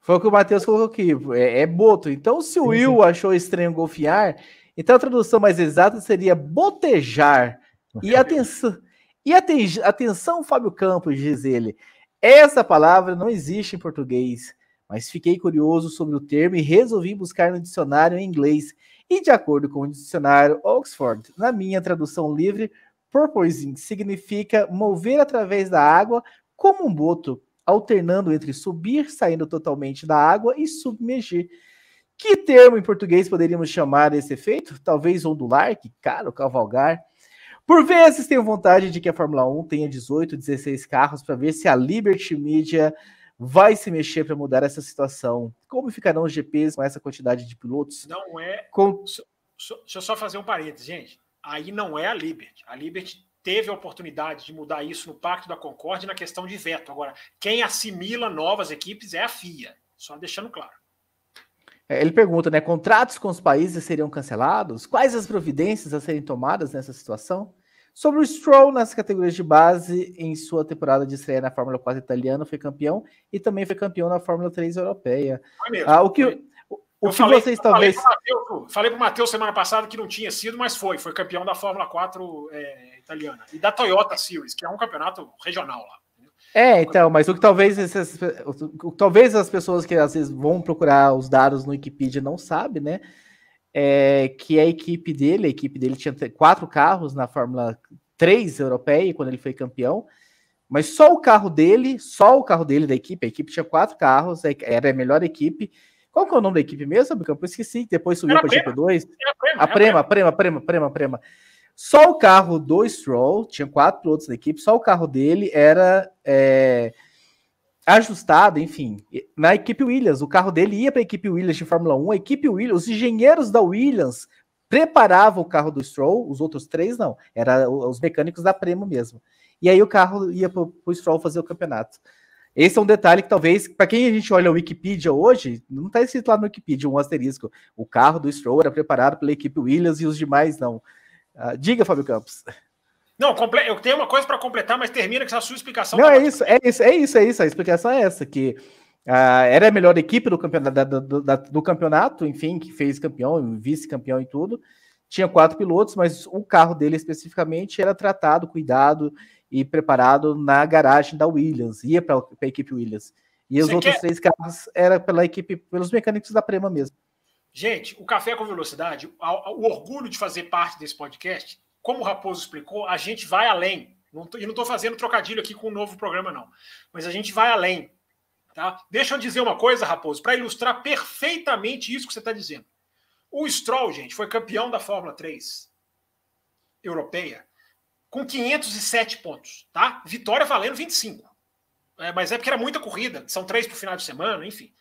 Foi o que o Matheus colocou aqui. É, é boto. Então, se o Will sim. achou estranho golfear, então a tradução mais exata seria botejar. E atenção, e aten atenção, Fábio Campos, diz ele. Essa palavra não existe em português, mas fiquei curioso sobre o termo e resolvi buscar no dicionário em inglês. E de acordo com o dicionário Oxford, na minha tradução livre, porpoising significa mover através da água como um boto, alternando entre subir, saindo totalmente da água e submergir. Que termo em português poderíamos chamar esse efeito? Talvez ondular, que caro, cavalgar. Por vezes tenho vontade de que a Fórmula 1 tenha 18, 16 carros para ver se a Liberty Media vai se mexer para mudar essa situação. Como ficarão os GPs com essa quantidade de pilotos? Não é. Com... Deixa eu só fazer um parênteses, gente. Aí não é a Liberty. A Liberty teve a oportunidade de mudar isso no Pacto da Concórdia na questão de veto. Agora, quem assimila novas equipes é a FIA. Só deixando claro. É, ele pergunta, né? Contratos com os países seriam cancelados? Quais as providências a serem tomadas nessa situação? Sobre o Stroll nas categorias de base, em sua temporada de estreia na Fórmula 4 italiana, foi campeão e também foi campeão na Fórmula 3 europeia. Foi mesmo. Ah, o que, o, o que falei, vocês talvez. Falei para o Matheus semana passada que não tinha sido, mas foi. Foi campeão da Fórmula 4 é, italiana. E da Toyota Series, que é um campeonato regional lá. É, então, mas o que talvez esses, o, talvez as pessoas que às vezes vão procurar os dados no Wikipedia não sabem, né? É, que a equipe dele, a equipe dele tinha quatro carros na Fórmula 3 europeia, quando ele foi campeão, mas só o carro dele, só o carro dele da equipe, a equipe tinha quatro carros, era a melhor equipe. Qual que é o nome da equipe mesmo, Campo? Eu esqueci, depois subiu para a GP2. A Prema, a Prema, a Prema, Prema, Prema. Só o carro do Stroll, tinha quatro pilotos da equipe, só o carro dele era é, ajustado, enfim, na equipe Williams. O carro dele ia para a equipe Williams de Fórmula 1. A equipe Williams, os engenheiros da Williams preparavam o carro do Stroll, os outros três não, era os mecânicos da Prema mesmo. E aí o carro ia para o Stroll fazer o campeonato. Esse é um detalhe que talvez, para quem a gente olha o Wikipedia hoje, não está escrito lá no Wikipedia um asterisco. O carro do Stroll era preparado pela equipe Williams e os demais não. Uh, diga, Fábio Campos. Não, eu tenho uma coisa para completar, mas termina com essa sua explicação. Não, tá é isso, é isso, é isso, é isso. A explicação é essa, que uh, era a melhor equipe do campeonato, do, do campeonato, enfim, que fez campeão, vice-campeão e tudo. Tinha quatro pilotos, mas o carro dele especificamente era tratado, cuidado e preparado na garagem da Williams, ia para a equipe Williams. E os Você outros quer... três carros era pela equipe, pelos mecânicos da Prema mesmo. Gente, o Café com Velocidade, o orgulho de fazer parte desse podcast como o Raposo explicou, a gente vai além. E não estou fazendo trocadilho aqui com o um novo programa, não. Mas a gente vai além. Tá? Deixa eu dizer uma coisa, Raposo, para ilustrar perfeitamente isso que você está dizendo. O Stroll, gente, foi campeão da Fórmula 3 europeia com 507 pontos. Tá? Vitória valendo 25. É, mas é porque era muita corrida, são três para o final de semana, enfim.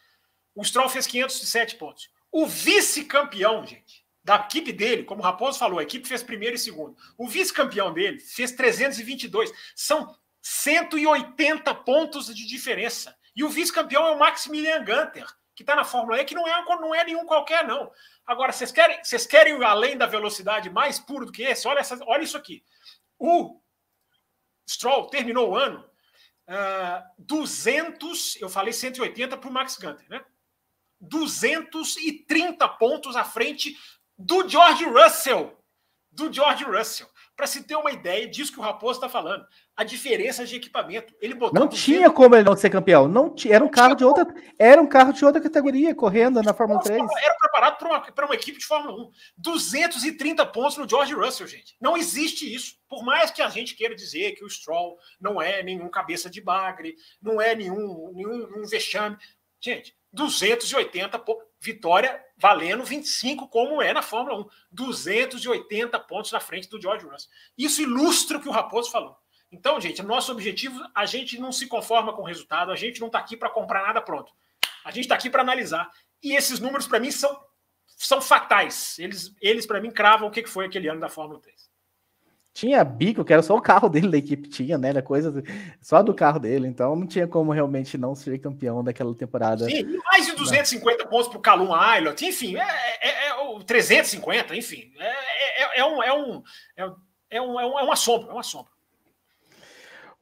O Stroll fez 507 pontos. O vice-campeão, gente, da equipe dele, como o Raposo falou, a equipe fez primeiro e segundo. O vice-campeão dele fez 322. São 180 pontos de diferença. E o vice-campeão é o Maximilian Gunter, que está na Fórmula E, que não é, não é nenhum qualquer, não. Agora, vocês querem, vocês querem além da velocidade mais puro do que esse? Olha, essa, olha isso aqui. O Stroll terminou o ano uh, ah, 200, eu falei 180 para o Max Gunter, né? 230 pontos à frente do George Russell. Do George Russell. Para se ter uma ideia disso que o Raposo está falando. A diferença de equipamento. Ele botou não tinha como ele não ser campeão. Não tinha, era um carro de outra. Era um carro de outra categoria correndo na Fórmula 3. Era preparado para uma, uma equipe de Fórmula 1. 230 pontos no George Russell, gente. Não existe isso. Por mais que a gente queira dizer que o Stroll não é nenhum cabeça de bagre, não é nenhum, nenhum um vexame. Gente, 280 pontos. Vitória valendo 25, como é na Fórmula 1. 280 pontos na frente do George Russell. Isso ilustra o que o Raposo falou. Então, gente, nosso objetivo, a gente não se conforma com o resultado, a gente não está aqui para comprar nada pronto. A gente está aqui para analisar. E esses números, para mim, são, são fatais. Eles, eles para mim, cravam o que foi aquele ano da Fórmula 3. Tinha bico, que era só o carro dele da equipe, tinha, né? Era coisa só do carro dele, então não tinha como realmente não ser campeão daquela temporada. Sim, mais de 250 não. pontos para o Calum Island, enfim, é, é, é, é 350, enfim. É, é, é, um, é, um, é um, é, um, é uma sombra, é uma sombra.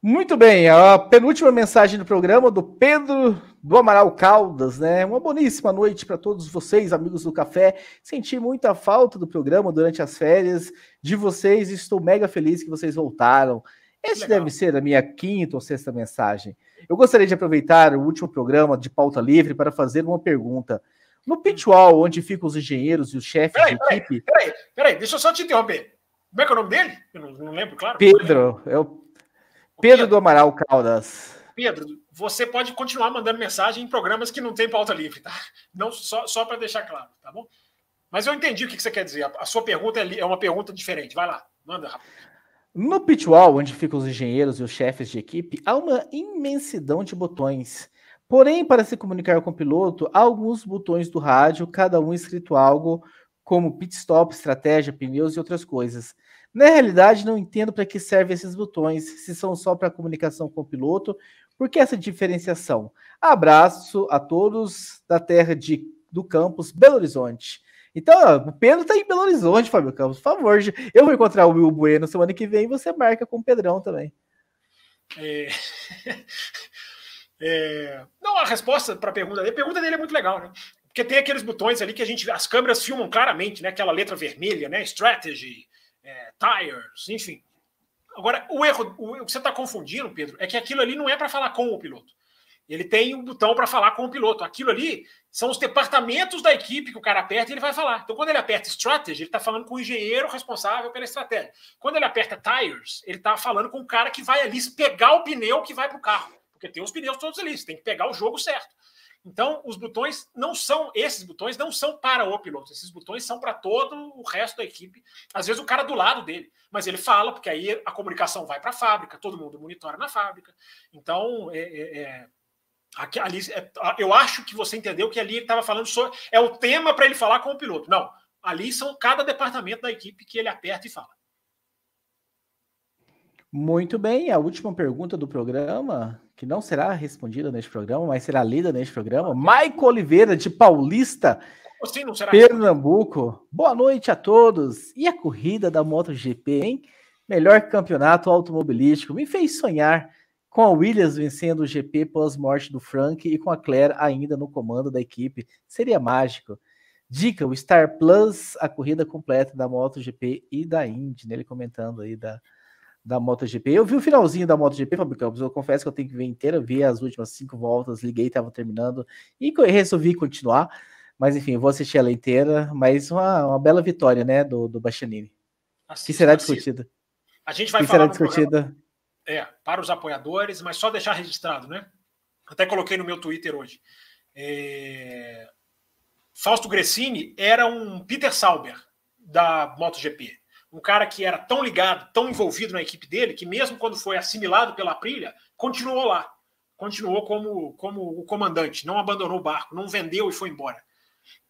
Muito bem, a penúltima mensagem do programa do Pedro do Amaral Caldas, né? Uma boníssima noite para todos vocês, amigos do café. Senti muita falta do programa durante as férias de vocês e estou mega feliz que vocês voltaram. Legal. deve ser a minha quinta ou sexta mensagem. Eu gostaria de aproveitar o último programa de pauta livre para fazer uma pergunta. No pitwall, onde ficam os engenheiros e os chefes peraí, de peraí, equipe. Peraí, peraí, deixa eu só te interromper. Como é que é o nome dele? Eu não, não lembro, claro. Pedro, é o Pedro, Pedro do Amaral Caldas. Pedro, você pode continuar mandando mensagem em programas que não tem pauta livre, tá? Não só, só para deixar claro, tá bom? Mas eu entendi o que você quer dizer. A sua pergunta é, é uma pergunta diferente. Vai lá, manda rápido. No pitwall, onde ficam os engenheiros e os chefes de equipe, há uma imensidão de botões. Porém, para se comunicar com o piloto, há alguns botões do rádio, cada um escrito algo como pit stop, estratégia, pneus e outras coisas. Na realidade, não entendo para que servem esses botões, se são só para comunicação com o piloto por que essa diferenciação? Abraço a todos da terra de, do campus Belo Horizonte. Então, o Pedro está em Belo Horizonte, Fábio Campos. Por favor, eu vou encontrar o Will Bueno semana que vem e você marca com o Pedrão também. É... É... Não, a resposta para a pergunta dele, a pergunta dele é muito legal, né? Porque tem aqueles botões ali que a gente, as câmeras filmam claramente, né? Aquela letra vermelha, né? Strategy, é, tires, enfim. Agora, o erro, o, o que você está confundindo, Pedro, é que aquilo ali não é para falar com o piloto. Ele tem um botão para falar com o piloto. Aquilo ali são os departamentos da equipe que o cara aperta e ele vai falar. Então, quando ele aperta Strategy, ele está falando com o engenheiro responsável pela estratégia. Quando ele aperta Tires, ele está falando com o cara que vai ali pegar o pneu que vai para o carro. Porque tem os pneus todos ali, você tem que pegar o jogo certo. Então, os botões não são, esses botões não são para o piloto, esses botões são para todo o resto da equipe. Às vezes o cara do lado dele, mas ele fala, porque aí a comunicação vai para a fábrica, todo mundo monitora na fábrica. Então, é, é, é aqui, ali, é, eu acho que você entendeu que ali ele estava falando sobre. É o tema para ele falar com o piloto. Não, ali são cada departamento da equipe que ele aperta e fala. Muito bem, a última pergunta do programa que não será respondida neste programa, mas será lida neste programa. Maico Oliveira, de Paulista, Sim, Pernambuco. Boa noite a todos. E a corrida da MotoGP, hein? Melhor campeonato automobilístico. Me fez sonhar com a Williams vencendo o GP pós-morte do Frank e com a Claire ainda no comando da equipe. Seria mágico. Dica: o Star Plus, a corrida completa da MotoGP e da Indy, nele comentando aí da, da MotoGP. Eu vi o finalzinho da MotoGP, Fábio Campos. Eu confesso que eu tenho que ver inteira, ver as últimas cinco voltas, liguei, estava terminando e resolvi continuar. Mas enfim, vou assistir ela inteira. Mas uma, uma bela vitória, né, do, do Bastianini. que será discutida. A gente vai que falar será discutida. É, para os apoiadores, mas só deixar registrado, né? Até coloquei no meu Twitter hoje. É... Fausto Gressini era um Peter Sauber da MotoGP um cara que era tão ligado, tão envolvido na equipe dele, que mesmo quando foi assimilado pela Aprilia, continuou lá. Continuou como, como o comandante, não abandonou o barco, não vendeu e foi embora.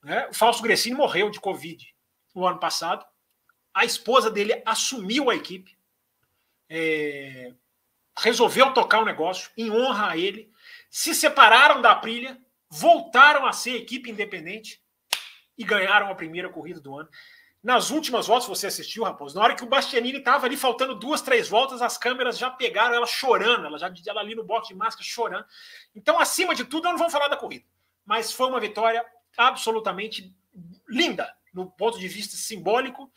Né? O Fausto Gressini morreu de Covid no ano passado. A esposa dele assumiu a equipe, é, resolveu tocar o negócio em honra a ele, se separaram da Aprilia, voltaram a ser equipe independente e ganharam a primeira corrida do ano. Nas últimas voltas, você assistiu, Raposo, na hora que o Bastianini estava ali faltando duas, três voltas, as câmeras já pegaram ela chorando, ela já ela ali no box de máscara chorando. Então, acima de tudo, não vamos falar da corrida. Mas foi uma vitória absolutamente linda, no ponto de vista simbólico,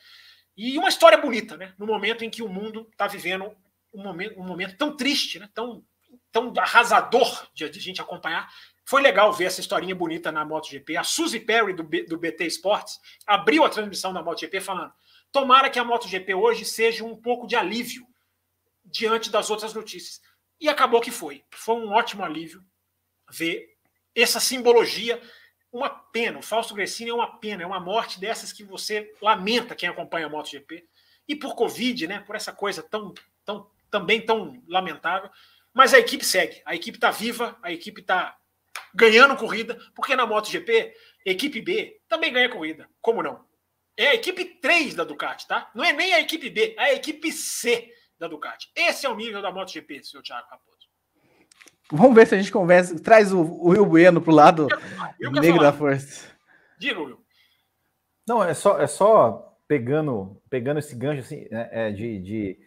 e uma história bonita, né? No momento em que o mundo está vivendo um momento, um momento tão triste, né? tão, tão arrasador de, de gente acompanhar, foi legal ver essa historinha bonita na MotoGP. A Suzy Perry, do, B, do BT Sports, abriu a transmissão da MotoGP falando: tomara que a MotoGP hoje seja um pouco de alívio diante das outras notícias. E acabou que foi. Foi um ótimo alívio ver essa simbologia. Uma pena. O Fausto Gressini é uma pena, é uma morte dessas que você lamenta quem acompanha a MotoGP. E por Covid, né? Por essa coisa tão, tão também tão lamentável. Mas a equipe segue. A equipe está viva, a equipe está ganhando corrida, porque na MotoGP, equipe B também ganha corrida. Como não? É a equipe 3 da Ducati, tá? Não é nem a equipe B, é a equipe C da Ducati. Esse é o nível da MotoGP, seu Thiago Raposo. Vamos ver se a gente conversa, traz o, o Will Bueno pro lado eu, eu negro da força. Diga, Will. Não, é só, é só pegando, pegando esse gancho assim, né, é, de, de,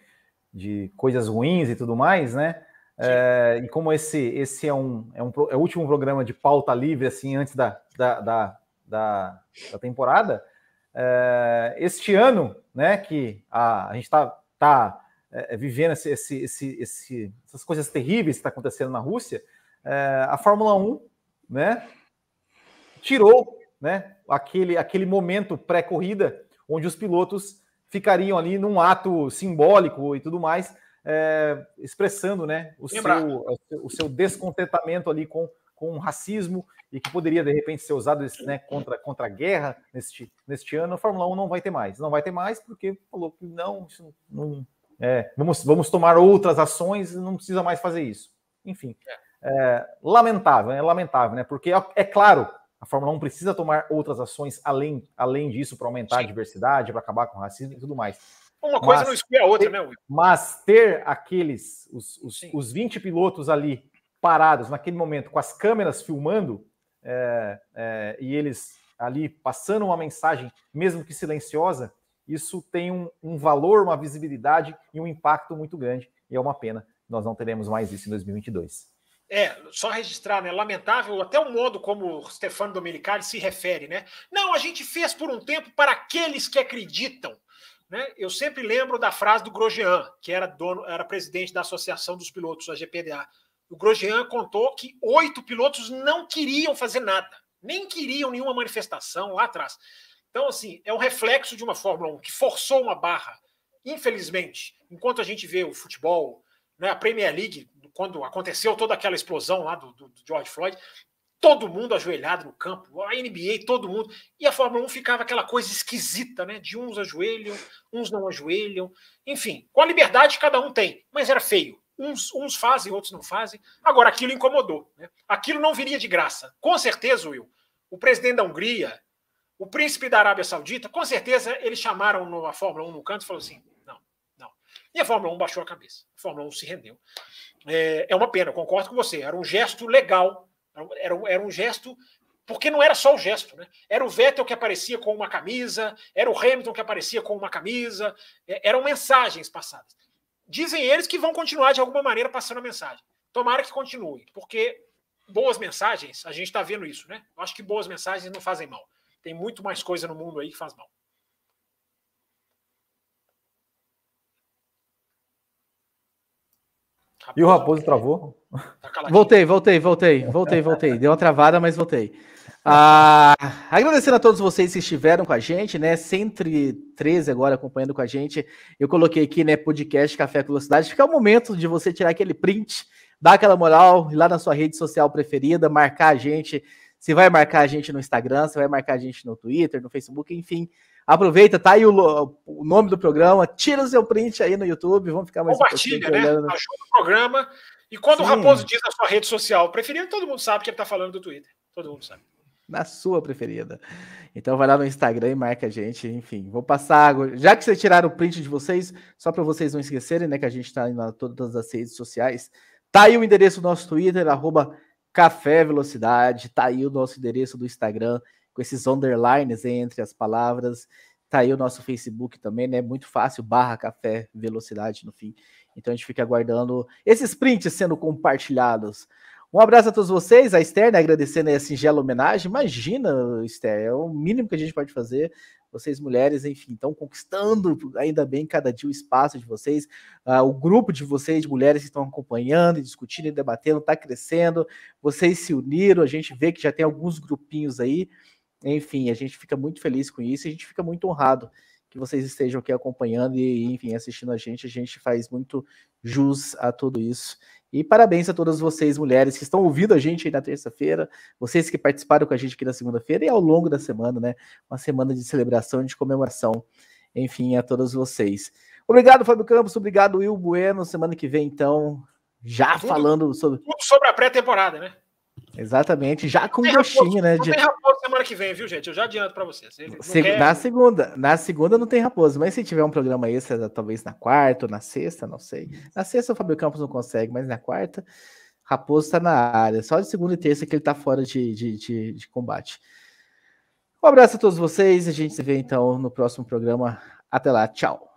de, coisas ruins e tudo mais, né? É, e como esse, esse é, um, é, um, é o último programa de pauta livre, assim, antes da, da, da, da, da temporada, é, este ano, né, que a, a gente está tá, é, vivendo esse, esse, esse, essas coisas terríveis que está acontecendo na Rússia, é, a Fórmula 1, né, tirou, né, aquele, aquele momento pré-corrida onde os pilotos ficariam ali num ato simbólico e tudo mais, é, expressando né, o, seu, o seu descontentamento ali com, com o racismo e que poderia, de repente, ser usado né, contra, contra a guerra neste, neste ano, a Fórmula 1 não vai ter mais. Não vai ter mais porque falou que não, não é, vamos, vamos tomar outras ações, não precisa mais fazer isso. Enfim, é, lamentável, é lamentável, né? Porque é, é claro a Fórmula 1 precisa tomar outras ações além, além disso para aumentar Sim. a diversidade, para acabar com o racismo e tudo mais. Uma coisa mas, não exclui a outra, né, Will? Mas ter aqueles, os, os, os 20 pilotos ali parados naquele momento, com as câmeras filmando, é, é, e eles ali passando uma mensagem, mesmo que silenciosa, isso tem um, um valor, uma visibilidade e um impacto muito grande. E é uma pena, nós não teremos mais isso em 2022. É, só registrar, né? Lamentável até o modo como o Stefano Domenicali se refere, né? Não, a gente fez por um tempo para aqueles que acreditam. Né? Eu sempre lembro da frase do Grosjean, que era dono, era presidente da Associação dos Pilotos, a GPDA. O Grosjean contou que oito pilotos não queriam fazer nada, nem queriam nenhuma manifestação lá atrás. Então, assim, é um reflexo de uma Fórmula 1 que forçou uma barra, infelizmente, enquanto a gente vê o futebol, né, a Premier League quando aconteceu toda aquela explosão lá do, do, George Floyd, todo mundo ajoelhado no campo, a NBA, todo mundo, e a Fórmula 1 ficava aquela coisa esquisita, né? De uns ajoelham, uns não ajoelham, enfim, com a liberdade cada um tem, mas era feio. Uns, uns fazem, outros não fazem. Agora, aquilo incomodou. Né? Aquilo não viria de graça. Com certeza, Will, o presidente da Hungria, o príncipe da Arábia Saudita, com certeza eles chamaram a Fórmula 1 no canto e falaram assim: não, não. E a Fórmula 1 baixou a cabeça. A Fórmula 1 se rendeu é, é uma pena, concordo com você. Era um gesto legal, era, era um gesto porque não era só o gesto, né? Era o Vettel que aparecia com uma camisa, era o Hamilton que aparecia com uma camisa, é, eram mensagens passadas. Dizem eles que vão continuar de alguma maneira passando a mensagem. Tomara que continue, porque boas mensagens, a gente está vendo isso, né? Eu acho que boas mensagens não fazem mal. Tem muito mais coisa no mundo aí que faz mal. E o Raposo travou? Tá voltei, voltei, voltei, voltei, voltei. Deu uma travada, mas voltei. Ah, agradecendo a todos vocês que estiveram com a gente, né? 113 agora acompanhando com a gente. Eu coloquei aqui, né? Podcast Café com Velocidade. Fica o momento de você tirar aquele print, dar aquela moral, ir lá na sua rede social preferida, marcar a gente. Se vai marcar a gente no Instagram, se vai marcar a gente no Twitter, no Facebook, enfim. Aproveita, tá aí o, o, nome do programa, tira o seu print aí no YouTube, vamos ficar mais Compartilha, um né? Ajuda o programa. E quando Sim. o Raposo diz na sua rede social preferida, todo mundo sabe que ele tá falando do Twitter. Todo mundo sabe. Na sua preferida. Então vai lá no Instagram e marca a gente, enfim. Vou passar água. Já que vocês tiraram o print de vocês, só para vocês não esquecerem, né, que a gente tá em todas as redes sociais. Tá aí o endereço do nosso Twitter, arroba Café Velocidade. Tá aí o nosso endereço do Instagram com esses underlines entre as palavras. Tá aí o nosso Facebook também, né? Muito fácil, barra café velocidade no fim. Então a gente fica aguardando esses prints sendo compartilhados. Um abraço a todos vocês, a Esther, né, agradecendo a singela homenagem. Imagina, Esther, é o mínimo que a gente pode fazer. Vocês, mulheres, enfim, estão conquistando ainda bem cada dia o espaço de vocês. Uh, o grupo de vocês, de mulheres que estão acompanhando, discutindo e debatendo, está crescendo. Vocês se uniram, a gente vê que já tem alguns grupinhos aí. Enfim, a gente fica muito feliz com isso a gente fica muito honrado que vocês estejam aqui acompanhando e, enfim, assistindo a gente. A gente faz muito jus a tudo isso. E parabéns a todas vocês, mulheres, que estão ouvindo a gente aí na terça-feira, vocês que participaram com a gente aqui na segunda-feira e ao longo da semana, né? Uma semana de celebração, de comemoração. Enfim, a todos vocês. Obrigado, Fábio Campos. Obrigado, Will Bueno. Semana que vem, então, já tudo, falando sobre. Tudo sobre a pré-temporada, né? Exatamente, já com gostinho, né? Não de... tem raposo semana que vem, viu, gente? Eu já adianto para vocês. Se... Quer... Na segunda, na segunda não tem raposo, mas se tiver um programa extra, talvez na quarta ou na sexta, não sei. Na sexta o Fabio Campos não consegue, mas na quarta, raposo está na área. Só de segunda e terça que ele está fora de, de, de, de combate. Um abraço a todos vocês. A gente se vê então no próximo programa. Até lá. Tchau.